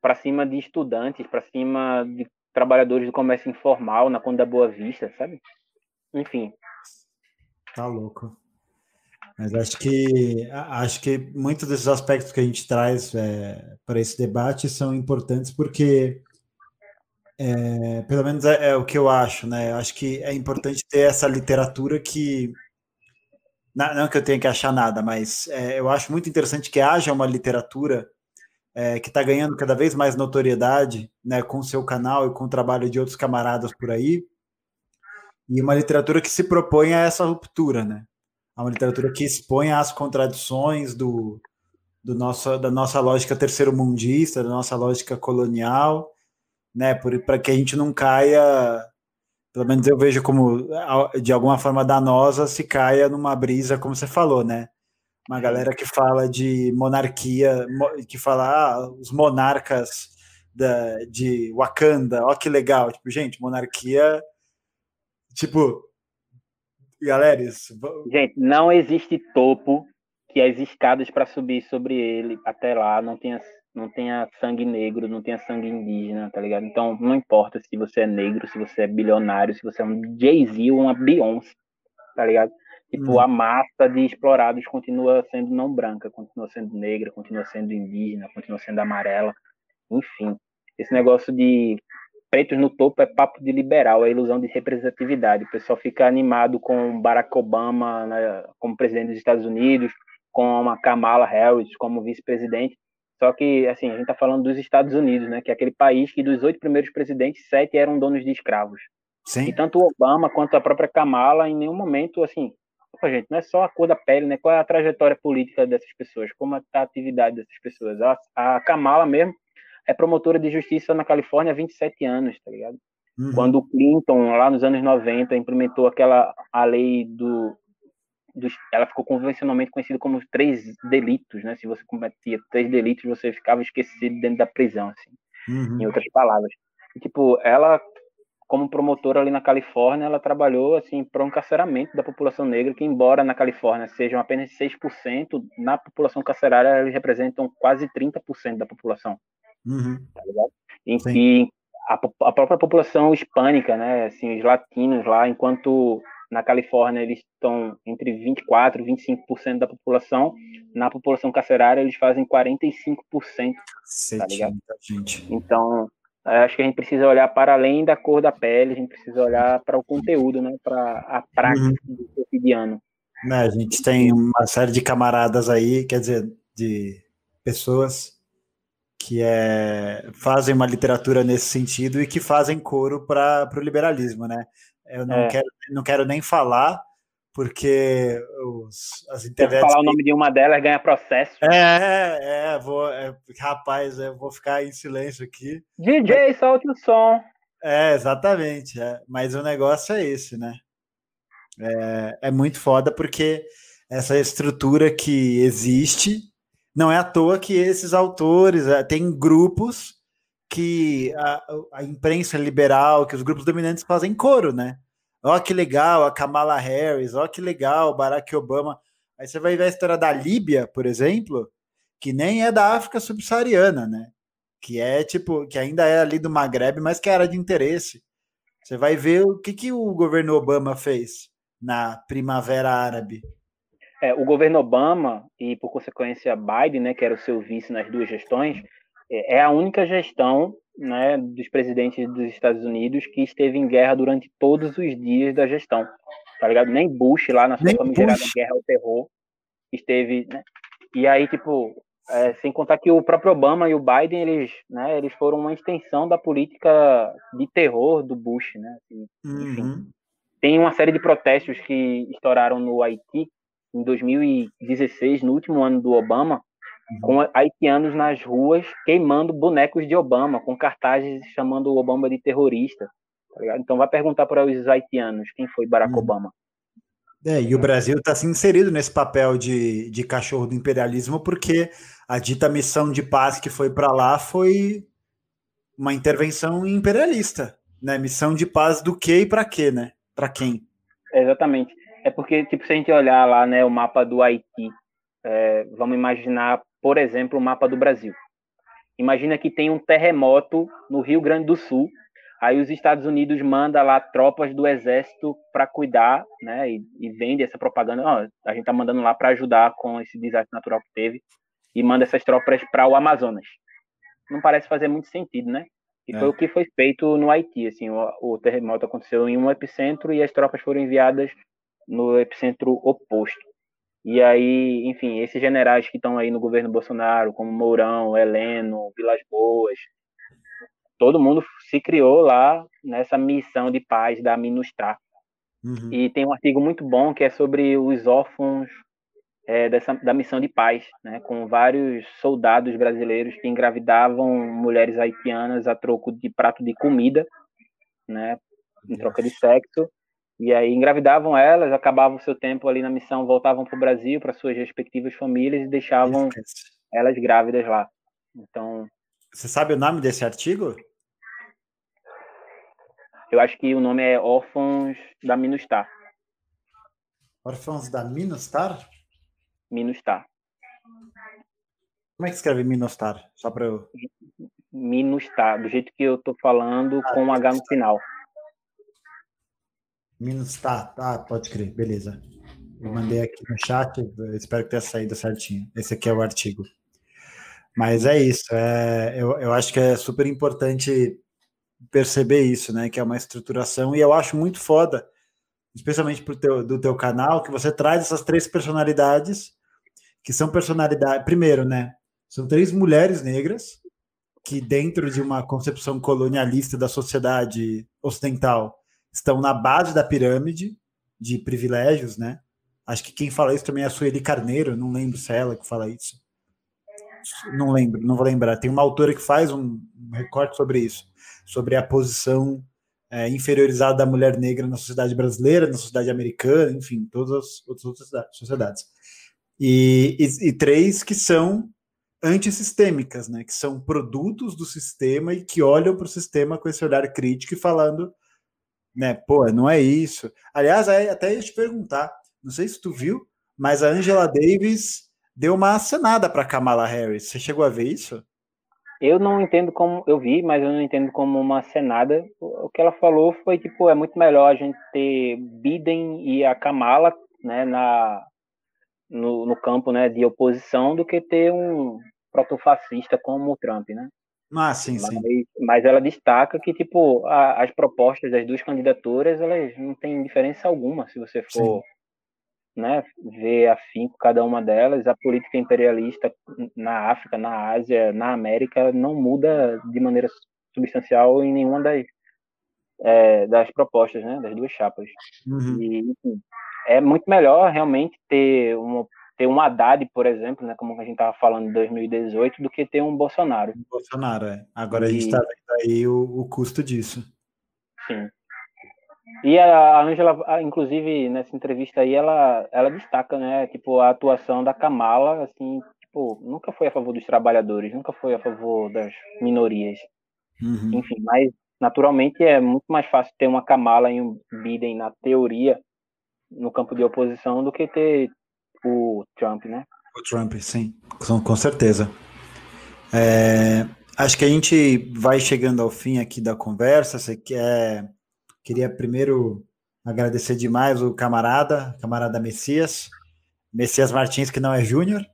para cima de estudantes, para cima de trabalhadores do comércio informal na Conta da Boa Vista, sabe? Enfim. Tá louco. Mas acho que acho que muitos desses aspectos que a gente traz é, para esse debate são importantes porque é, pelo menos é, é, o que eu acho, né? Acho que é importante ter essa literatura que não, não que eu tenha que achar nada, mas é, eu acho muito interessante que haja uma literatura é, que está ganhando cada vez mais notoriedade, né, com o seu canal e com o trabalho de outros camaradas por aí, e uma literatura que se propõe a essa ruptura, né? uma literatura que expõe as contradições do, do nosso, da nossa lógica terceiro-mundista, da nossa lógica colonial, né? Para que a gente não caia, pelo menos eu vejo como de alguma forma danosa, se caia numa brisa, como você falou, né? Uma galera que fala de monarquia, que fala ah, os monarcas da, de Wakanda, ó que legal, tipo, gente, monarquia, tipo, Galera, isso. Gente, não existe topo que as escadas para subir sobre ele até lá não tenha, não tenha sangue negro, não tenha sangue indígena, tá ligado? Então, não importa se você é negro, se você é bilionário, se você é um Jay-Z ou uma Beyoncé, tá ligado? Tipo, hum. a massa de explorados continua sendo não branca, continua sendo negra, continua sendo indígena, continua sendo amarela, enfim. Esse negócio de pretos no topo é papo de liberal, é ilusão de representatividade. O pessoal fica animado com Barack Obama né, como presidente dos Estados Unidos, com a Kamala Harris como vice-presidente. Só que, assim, a gente está falando dos Estados Unidos, né, que é aquele país que dos oito primeiros presidentes, sete eram donos de escravos. Sim. E tanto o Obama quanto a própria Kamala, em nenhum momento, assim, pô, gente, não é só a cor da pele, né? Qual é a trajetória política dessas pessoas? Como é a atividade dessas pessoas? A, a Kamala mesmo, é promotora de justiça na Califórnia há 27 anos, tá ligado? Uhum. Quando o Clinton, lá nos anos 90, implementou aquela a lei do dos, ela ficou convencionalmente conhecida como os três delitos, né? Se você cometia três delitos, você ficava esquecido dentro da prisão, assim, uhum. em outras palavras. E, tipo, ela, como promotora ali na Califórnia, ela trabalhou, assim, para um encarceramento da população negra, que embora na Califórnia sejam apenas 6%, na população carcerária eles representam quase 30% da população. Uhum. Tá ligado? Em que a, a própria população hispânica, né, assim, os latinos lá, enquanto na Califórnia eles estão entre 24 e 25% da população. Na população carcerária eles fazem 45%. tá ligado? gente. Então, acho que a gente precisa olhar para além da cor da pele, a gente precisa olhar para o conteúdo, né, para a prática uhum. do cotidiano. Né, a gente tem uma série de camaradas aí, quer dizer, de pessoas que é, fazem uma literatura nesse sentido e que fazem coro para o liberalismo, né? Eu não, é. quero, não quero nem falar, porque os, as internet. Se falar o nome de uma delas, ganha processo. É, é, é vou, é, rapaz, eu vou ficar em silêncio aqui. DJ, Mas... solte o som. É, exatamente. É. Mas o negócio é esse, né? É, é muito foda porque essa estrutura que existe não é à toa que esses autores é, têm grupos que a, a, imprensa liberal, que os grupos dominantes fazem coro, né? Ó, que legal, a Kamala Harris, ó, que legal, Barack Obama. Aí você vai ver a história da Líbia, por exemplo, que nem é da África subsaariana, né? Que é tipo, que ainda é ali do Maghreb, mas que era de interesse. Você vai ver o que, que o governo Obama fez na Primavera Árabe. É, o governo Obama e, por consequência, Biden, né, que era o seu vice nas duas gestões, é, a única gestão né, dos presidentes dos Estados Unidos que esteve em guerra durante todos os dias da gestão. Tá ligado? Nem Bush lá na sua famigerada guerra ao terror esteve, né? E aí, tipo, é, sem contar que o próprio Obama e o Biden, eles, né, eles foram uma extensão da política de terror do Bush, né? Assim. Uhum. Tem uma série de protestos que estouraram no Haiti em 2016, no último ano do Obama, com haitianos nas ruas queimando bonecos de Obama, com cartazes chamando o Obama de terrorista. Tá então vai perguntar para os haitianos quem foi Barack hum. Obama. É, e o Brasil está se inserido nesse papel de, de cachorro do imperialismo, porque a dita missão de paz que foi para lá foi uma intervenção imperialista, né? Missão de paz do que e para quê, né? Para quem? exatamente. É porque, tipo, se a gente olhar lá, né, o mapa do Haiti, é, vamos imaginar por exemplo, o mapa do Brasil. Imagina que tem um terremoto no Rio Grande do Sul, aí os Estados Unidos manda lá tropas do exército para cuidar, né, e, e, vende essa propaganda, ó, a gente tá mandando lá para ajudar com esse desastre natural que teve, e manda essas tropas para o Amazonas. Não parece fazer muito sentido, né? E é. foi o que foi feito no Haiti, assim, o, o terremoto aconteceu em um epicentro e as tropas foram enviadas no epicentro oposto. E aí, enfim, esses generais que estão aí no governo Bolsonaro, como Mourão, Heleno, Vilas Boas, todo mundo se criou lá nessa missão de paz da MINUSTAH. Uhum. E tem um artigo muito bom que é sobre os órfãos é, dessa, da missão de paz, né, com vários soldados brasileiros que engravidavam mulheres haitianas a troco de prato de comida, né, em troca de sexo, e aí engravidavam elas, acabavam o seu tempo ali na missão, voltavam para o Brasil, para suas respectivas famílias e deixavam elas grávidas lá. Então. Você sabe o nome desse artigo? Eu acho que o nome é Órfãos da Minustar. Órfãos da Minustar? Minustar. Como é que escreve Minustar? Só para eu. Minustar, do jeito que eu tô falando, ah, com um H no final. Minas, tá, tá, pode crer, beleza. Eu mandei aqui no chat, espero que tenha saído certinho. Esse aqui é o artigo. Mas é isso, é, eu, eu acho que é super importante perceber isso, né? Que é uma estruturação, e eu acho muito foda, especialmente pro teu, do teu canal, que você traz essas três personalidades, que são personalidades. Primeiro, né? São três mulheres negras que, dentro de uma concepção colonialista da sociedade ocidental, estão na base da pirâmide de privilégios, né? Acho que quem fala isso também é a Sueli Carneiro, não lembro se é ela que fala isso. Não lembro, não vou lembrar. Tem uma autora que faz um, recorte sobre isso, sobre a posição é, inferiorizado da mulher negra na sociedade brasileira, na sociedade americana, enfim, todas as outras sociedades. E, e, e três que são antissistêmicas, né, que são produtos do sistema e que olham para o sistema com esse olhar crítico e falando, né, pô, não é isso. Aliás, até ia te perguntar, não sei se tu viu, mas a Angela Davis deu uma acenada para Kamala Harris. Você chegou a ver isso? Eu não entendo como eu vi, mas eu não entendo como uma acenada. O que ela falou foi tipo é muito melhor a gente ter Biden e a Kamala, né, na no, no campo, né, de oposição do que ter um protofascista como o Trump, né? Ah, sim, mas, sim. Mas ela destaca que, tipo, a, as propostas das duas candidaturas, elas não têm diferença alguma, se você for né, ver afinco cada uma delas. A política imperialista na África, na Ásia, na América, não muda de maneira substancial em nenhuma das, é, das propostas, né, das duas chapas. Uhum. E, enfim, é muito melhor realmente ter uma ter um Haddad, por exemplo, né, como a gente estava falando em 2018, do que ter um Bolsonaro. Bolsonaro, é. Agora e... a gente está vendo aí o, o, custo disso. Sim. E a Angela, inclusive, nessa entrevista aí, ela, ela destaca, né, tipo, a atuação da Kamala, assim, tipo, nunca foi a favor dos trabalhadores, nunca foi a favor das minorias. Uhum. Enfim, mas naturalmente é muito mais fácil ter uma Kamala e um Biden na teoria no campo de oposição do que ter o Trump, né? O Trump, sim, com certeza. É, acho que a gente vai chegando ao fim aqui da conversa. Você quer, queria primeiro agradecer demais o camarada, camarada Messias, Messias Martins, que não é Júnior.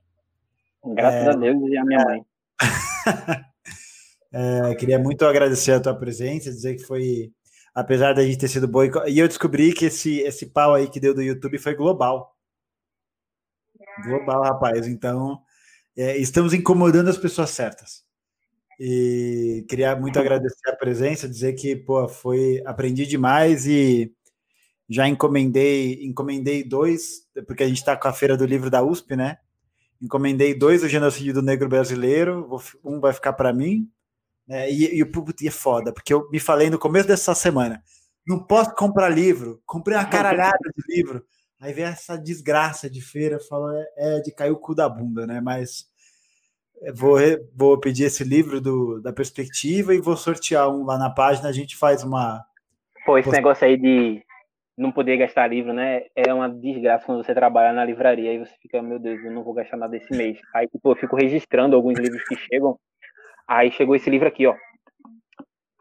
Graças é, a Deus e a minha mãe. é, queria muito agradecer a tua presença, dizer que foi, apesar da gente ter sido boi, e eu descobri que esse, esse pau aí que deu do YouTube foi global. Global, rapaz. Então, é, estamos incomodando as pessoas certas. E queria muito agradecer a presença, dizer que, pô, foi, aprendi demais e já encomendei, encomendei dois, porque a gente está com a feira do livro da USP, né? Encomendei dois do genocídio do negro brasileiro, um vai ficar para mim, né? e, e o público é foda, porque eu me falei no começo dessa semana, não posso comprar livro, comprei uma caralhada de livro. Aí vem essa desgraça de feira, fala, é, é de cair o cu da bunda, né? Mas vou, vou pedir esse livro do, da perspectiva e vou sortear um lá na página, a gente faz uma. Pô, esse negócio aí de não poder gastar livro, né? É uma desgraça quando você trabalha na livraria e você fica, meu Deus, eu não vou gastar nada esse mês. Aí, tipo, eu fico registrando alguns livros que chegam. Aí chegou esse livro aqui, ó.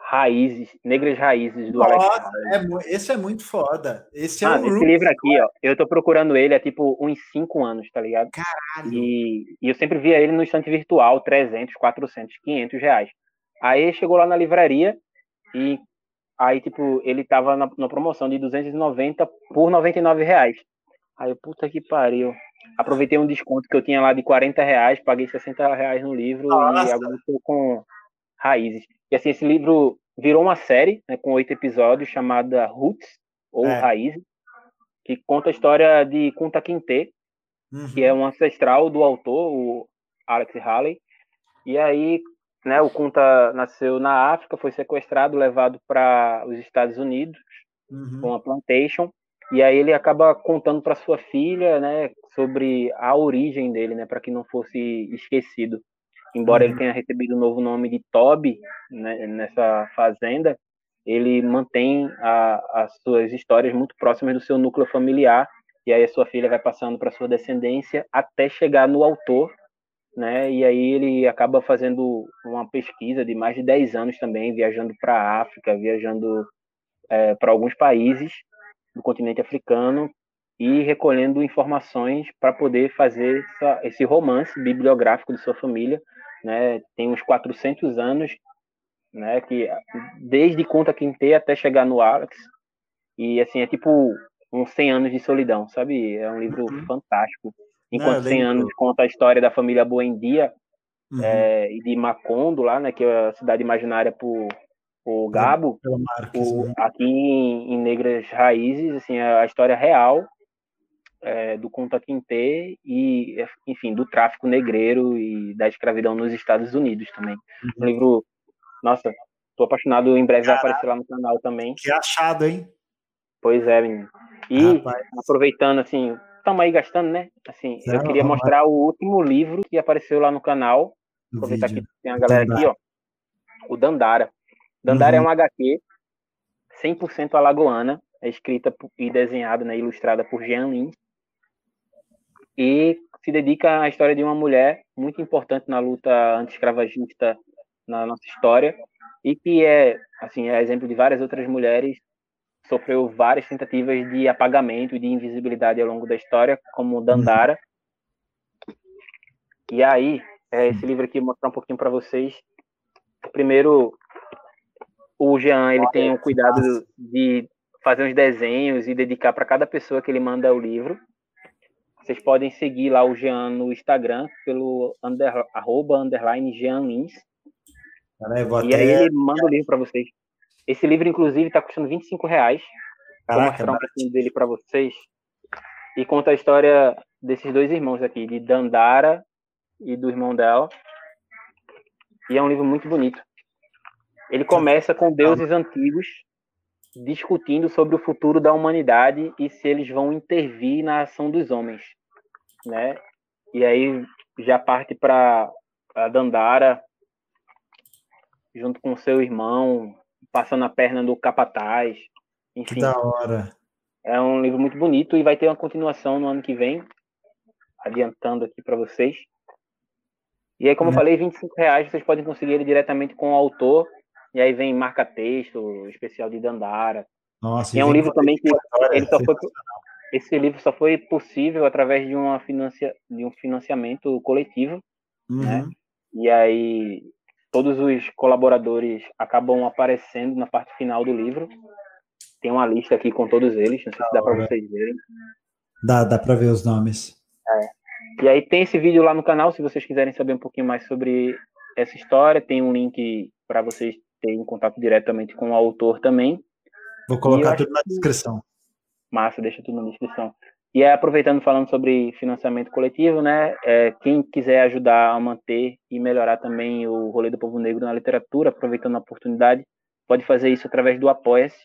Raízes, Negras Raízes do Alex é, Esse é muito foda. Esse é ah, um esse livro aqui, ó, eu tô procurando ele há tipo uns 5 anos, tá ligado? Caralho. E, e eu sempre via ele no estante virtual, 300, 400, 500 reais. Aí chegou lá na livraria e aí, tipo, ele tava na, na promoção de 290 por 99 reais. Aí, puta que pariu. Aproveitei um desconto que eu tinha lá de 40 reais, paguei 60 reais no livro Nossa. e agora estou com raízes. E assim, esse livro virou uma série né, com oito episódios chamada Roots, ou é. Raízes, que conta a história de Kunta Kinte, uhum. que é um ancestral do autor, o Alex Haley. E aí, né, o Kunta nasceu na África, foi sequestrado, levado para os Estados Unidos uhum. com a plantation. E aí ele acaba contando para sua filha, né, sobre a origem dele, né, para que não fosse esquecido embora uhum. ele tenha recebido o novo nome de Toby né, nessa fazenda, ele mantém a, as suas histórias muito próximas do seu núcleo familiar, e aí a sua filha vai passando para sua descendência até chegar no autor, né? E aí ele acaba fazendo uma pesquisa de mais de 10 anos também, viajando para a África, viajando é, para alguns países do continente africano e recolhendo informações para poder fazer essa, esse romance bibliográfico de sua família, né? Tem uns 400 anos, né? Que desde Conta Quinte até chegar no Alex e assim é tipo uns 100 anos de solidão, sabe? É um livro uhum. fantástico. Enquanto Não, 100 anos conta a história da família Buendia uhum. é, e de Macondo lá, né? Que é a cidade imaginária por o Gabo, Marques, o, né? aqui em, em, Negras Raízes, assim, é a história real é, do Conta Quinte e, enfim, do tráfico negreiro e da escravidão nos Estados Unidos também. Uhum. Um livro, nossa, tô apaixonado, em breve Caraca. vai aparecer lá no canal também. Que achado, hein? Pois é, menino. E Rapaz. aproveitando, assim, estamos aí gastando, né? Assim, Não, eu queria mostrar o último livro que apareceu lá no canal. Aproveitar vídeo. que tem a galera Dandara. aqui, ó. O Dandara. Dandara é uhum. é um HQ 100% alagoana, é escrita e desenhada, né, ilustrada por Jean Lins. E se dedica à história de uma mulher muito importante na luta anti-escravagista na nossa história e que é, assim, é exemplo de várias outras mulheres sofreu várias tentativas de apagamento e de invisibilidade ao longo da história, como Dandara. E aí, é, esse livro aqui vou mostrar um pouquinho para vocês. Primeiro, o Jean ele tem o cuidado de fazer uns desenhos e dedicar para cada pessoa que ele manda o livro. Vocês podem seguir lá o Jean no Instagram pelo under, arroba, underline Jean Lins. E aí ele manda o livro para vocês. Esse livro, inclusive, está custando 25 reais. Caraca, Vou mostrar um pouquinho dele para vocês. E conta a história desses dois irmãos aqui, de Dandara e do irmão dela. E é um livro muito bonito. Ele começa com deuses antigos discutindo sobre o futuro da humanidade e se eles vão intervir na ação dos homens, né? E aí já parte para a Dandara junto com seu irmão passando a perna do capataz. Enfim. Que da hora. É um livro muito bonito e vai ter uma continuação no ano que vem, adiantando aqui para vocês. E aí, como é. eu falei, 25 reais vocês podem conseguir ele diretamente com o autor. E aí vem marca-texto, especial de Dandara. Nossa, e é um livro também que ele só foi, esse livro só foi possível através de, uma financia, de um financiamento coletivo. Uhum. Né? E aí todos os colaboradores acabam aparecendo na parte final do livro. Tem uma lista aqui com todos eles, não sei se dá para vocês verem. Dá, dá para ver os nomes. É. E aí tem esse vídeo lá no canal, se vocês quiserem saber um pouquinho mais sobre essa história, tem um link para vocês terem contato diretamente com o autor também. Vou colocar tudo na descrição. Massa, deixa tudo na descrição. E é, aproveitando falando sobre financiamento coletivo, né? É, quem quiser ajudar a manter e melhorar também o rolê do povo negro na literatura, aproveitando a oportunidade, pode fazer isso através do Apoia-se,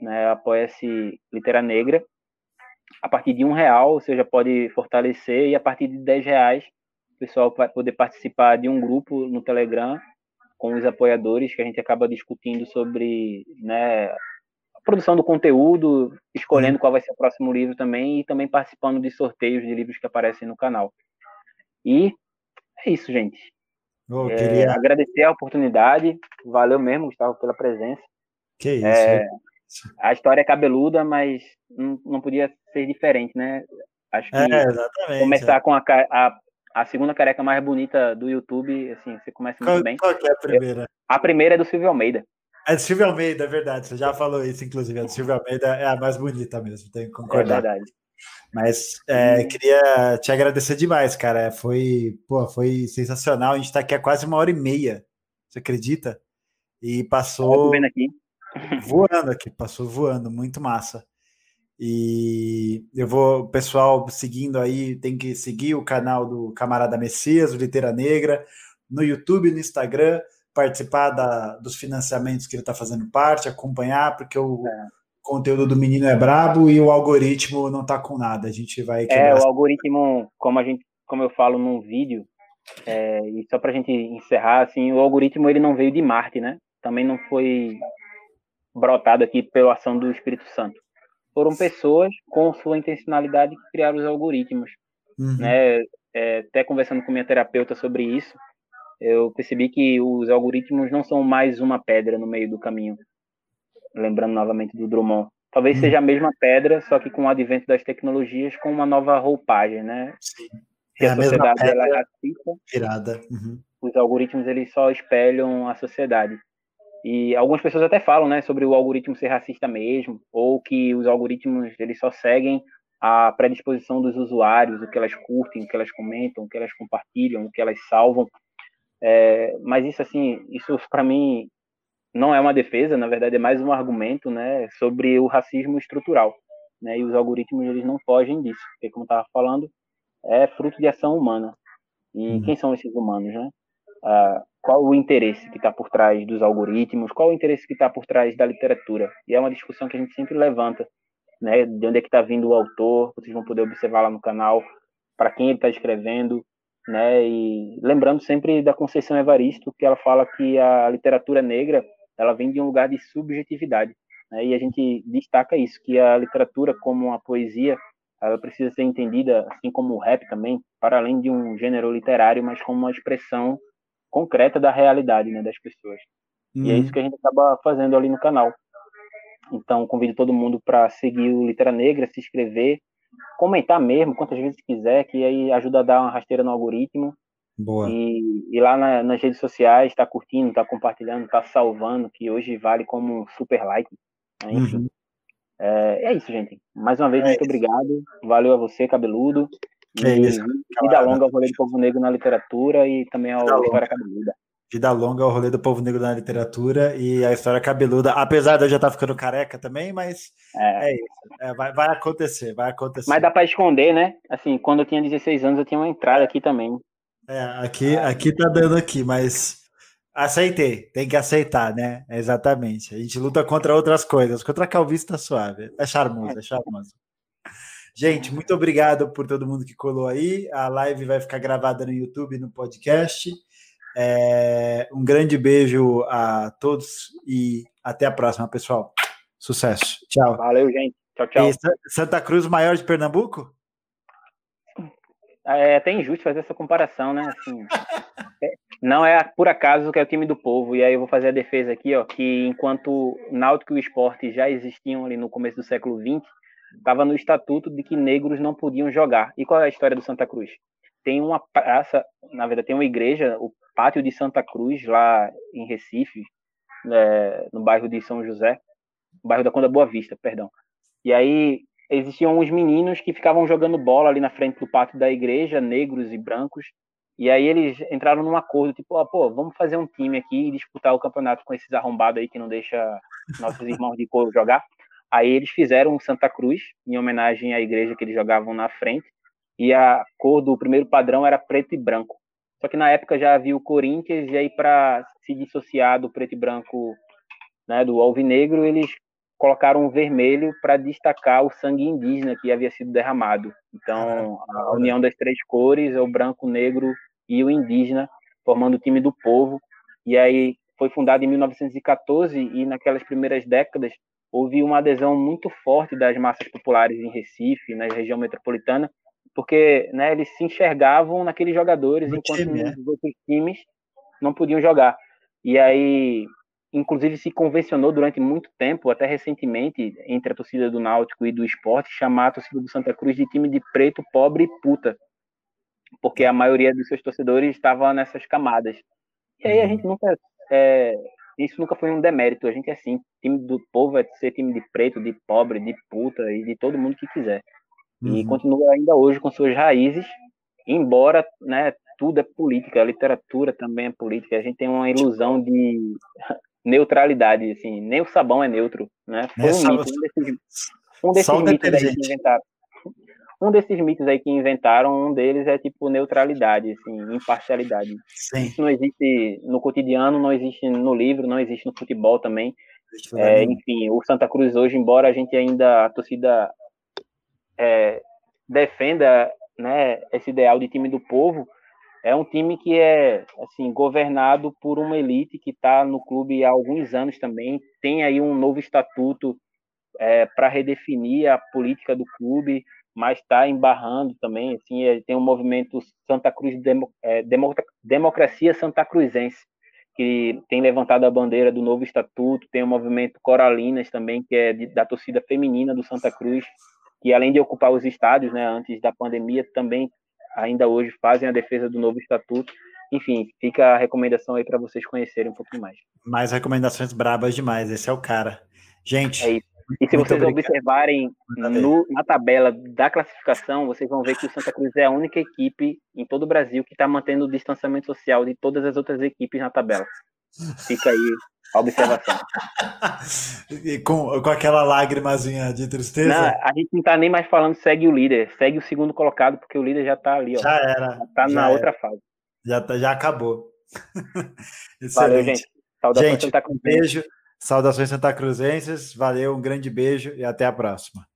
né? Apoia-se Litera Negra. A partir de um real, você já pode fortalecer e a partir de dez reais, o pessoal vai poder participar de um grupo no Telegram com os apoiadores que a gente acaba discutindo sobre né, produção do conteúdo, escolhendo qual vai ser o próximo livro também e também participando de sorteios de livros que aparecem no canal. E é isso, gente. Oh, queria... agradecer a oportunidade. Valeu mesmo, Gustavo, pela presença. Que isso. É, a história é cabeluda, mas não, não podia ser diferente, né? Acho que é, começar é. com a, a, a, segunda careca mais bonita do YouTube, assim, você começa muito qual, bem. Qual é a primeira? A primeira é do Silvio Almeida. É do Silvio Almeida, é verdade. Você já falou isso, inclusive. A do Silvio Almeida é a mais bonita mesmo, tenho que concordar. É verdade. Mas é, queria te agradecer demais, cara. Foi, pô, foi sensacional. A gente está aqui há quase uma hora e meia. Você acredita? E passou. aqui. voando aqui, passou voando, muito massa. E eu vou, pessoal, seguindo aí, tem que seguir o canal do Camarada Messias, o Litera Negra, no YouTube, no Instagram participar da, dos financiamentos que ele está fazendo parte, acompanhar, porque o é. conteúdo do menino é brabo e o algoritmo não está com nada. A gente vai É, o algoritmo, como a gente, como eu falo num vídeo, é, e só para a gente encerrar, assim, o algoritmo ele não veio de Marte, né? Também não foi brotado aqui pela ação do Espírito Santo. Foram pessoas com sua intencionalidade que criaram os algoritmos, uhum. né? É, até conversando com minha terapeuta sobre isso, eu percebi que os algoritmos não são mais uma pedra no meio do caminho. Lembrando novamente do Drummond. Talvez hum. seja a mesma pedra, só que com o advento das tecnologias, com uma nova roupagem, né? Sim. É a, a sociedade ela é racista, virada. Uhum. os algoritmos eles só espelham a sociedade. E algumas pessoas até falam, né, sobre o algoritmo ser racista mesmo, ou que os algoritmos eles só seguem a predisposição dos usuários, o que elas curtem, o que elas comentam, o que elas compartilham, o que elas salvam. É, mas isso, assim, isso para mim não é uma defesa, na verdade é mais um argumento, né, sobre o racismo estrutural, né, e os algoritmos eles não fogem disso, porque como estava falando, é fruto de ação humana. E uhum. quem são esses humanos, né? uh, qual o interesse que está por trás dos algoritmos, qual o interesse que está por trás da literatura. E é uma discussão que a gente sempre levanta, né? De onde é que está vindo o autor, vocês vão poder observar lá no canal, para quem ele está escrevendo, né? E lembrando sempre da Conceição Evaristo, que ela fala que a literatura negra ela vem de um lugar de subjetividade, né? E a gente destaca isso, que a literatura como uma poesia, ela precisa ser entendida, assim como o rap também, para além de um gênero literário, mas como uma expressão concreta da realidade né, das pessoas. Uhum. E é isso uhum. que a gente acaba fazendo ali no canal. Então, convido todo mundo para seguir o Litera Negra, se inscrever, comentar mesmo, quantas vezes quiser, que aí ajuda a dar uma rasteira no algoritmo. Boa. E, e lá na, nas redes sociais, está curtindo, está compartilhando, está salvando, que hoje vale como um super like. Né? Enfim. Uhum. É, é, isso, gente. Mais uma vez, é muito isso. obrigado. Valeu a você, cabeludo. Que e isso, vida longa ao rolê do povo negro na literatura e também ao História Cabeluda. Vida longa ao rolê do povo negro na literatura e a história cabeluda, apesar de eu já estar tá ficando careca também, mas é, é isso. É, vai, vai acontecer, vai acontecer. Mas dá para esconder, né? Assim, quando eu tinha 16 anos, eu tinha uma entrada aqui também. É, aqui, aqui tá dando aqui, mas aceitei, tem que aceitar, né? Exatamente. A gente luta contra outras coisas, contra a calvície tá suave. É charmoso, é charmoso. Gente, muito obrigado por todo mundo que colou aí. A live vai ficar gravada no YouTube, no podcast. É, um grande beijo a todos e até a próxima, pessoal. Sucesso. Tchau. Valeu, gente. Tchau, tchau. E Santa Cruz, maior de Pernambuco? É até injusto fazer essa comparação, né? Assim, é, não é por acaso que é o time do povo. E aí eu vou fazer a defesa aqui, ó, que enquanto Náutico e o esporte já existiam ali no começo do século XX, estava no estatuto de que negros não podiam jogar. E qual é a história do Santa Cruz? Tem uma praça, na verdade, tem uma igreja, o Pátio de Santa Cruz, lá em Recife, é, no bairro de São José, bairro da Conda Boa Vista, perdão. E aí existiam uns meninos que ficavam jogando bola ali na frente do pátio da igreja, negros e brancos. E aí eles entraram num acordo, tipo, oh, pô, vamos fazer um time aqui e disputar o campeonato com esses arrombados aí que não deixa nossos irmãos de couro jogar. Aí eles fizeram Santa Cruz, em homenagem à igreja que eles jogavam na frente, e a cor do primeiro padrão era preto e branco. Só que na época já havia o Corinthians, e aí para se dissociar do preto e branco, né, do alvinegro, eles colocaram o vermelho para destacar o sangue indígena que havia sido derramado. Então, a união das três cores, é o branco, o negro e o indígena, formando o time do povo. E aí foi fundado em 1914 e naquelas primeiras décadas houve uma adesão muito forte das massas populares em Recife, na região metropolitana, porque né, eles se enxergavam naqueles jogadores, no enquanto time, é. os outros times não podiam jogar. E aí, inclusive, se convencionou durante muito tempo, até recentemente, entre a torcida do Náutico e do esporte, chamar a torcida do Santa Cruz de time de preto, pobre e puta, porque a maioria dos seus torcedores estava nessas camadas. E aí a uhum. gente nunca é, isso nunca foi um demérito. A gente é assim, time do povo é ser time de preto, de pobre, de puta e de todo mundo que quiser. Uhum. E continua ainda hoje com suas raízes, embora, né, tudo é política, a literatura também é política. A gente tem uma ilusão de neutralidade, assim, nem o sabão é neutro, né? Foi é, um mito, um desses, um desses mitos aí que inventaram um desses mitos aí que inventaram, um deles é tipo neutralidade, assim, imparcialidade. Sim. Isso não existe no cotidiano, não existe no livro, não existe no futebol também. É, enfim, o Santa Cruz hoje, embora a gente ainda, a torcida é, defenda né, esse ideal de time do povo, é um time que é assim governado por uma elite que está no clube há alguns anos também, tem aí um novo estatuto é, para redefinir a política do clube, mas está embarrando também, assim, tem um movimento Santa Cruz Demo, é, Democracia Santa Cruzense, que tem levantado a bandeira do novo estatuto, tem o movimento Coralinas também, que é de, da torcida feminina do Santa Cruz, que além de ocupar os estádios, né, antes da pandemia, também ainda hoje fazem a defesa do novo estatuto. Enfim, fica a recomendação aí para vocês conhecerem um pouquinho mais. Mais recomendações brabas demais, esse é o cara. Gente, é e se vocês obrigado. observarem no, na tabela da classificação, vocês vão ver que o Santa Cruz é a única equipe em todo o Brasil que está mantendo o distanciamento social de todas as outras equipes na tabela. Fica aí a observação. e com, com aquela lágrimazinha de tristeza? Não, a gente não está nem mais falando segue o líder, segue o segundo colocado, porque o líder já está ali. Ó, já era. Está na era. outra fase. Já, tá, já acabou. Valeu, gente. Saudações gente, Santa Um beijo. Saudações Santa Cruzenses. Valeu, um grande beijo e até a próxima.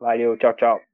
Valeu, tchau, tchau.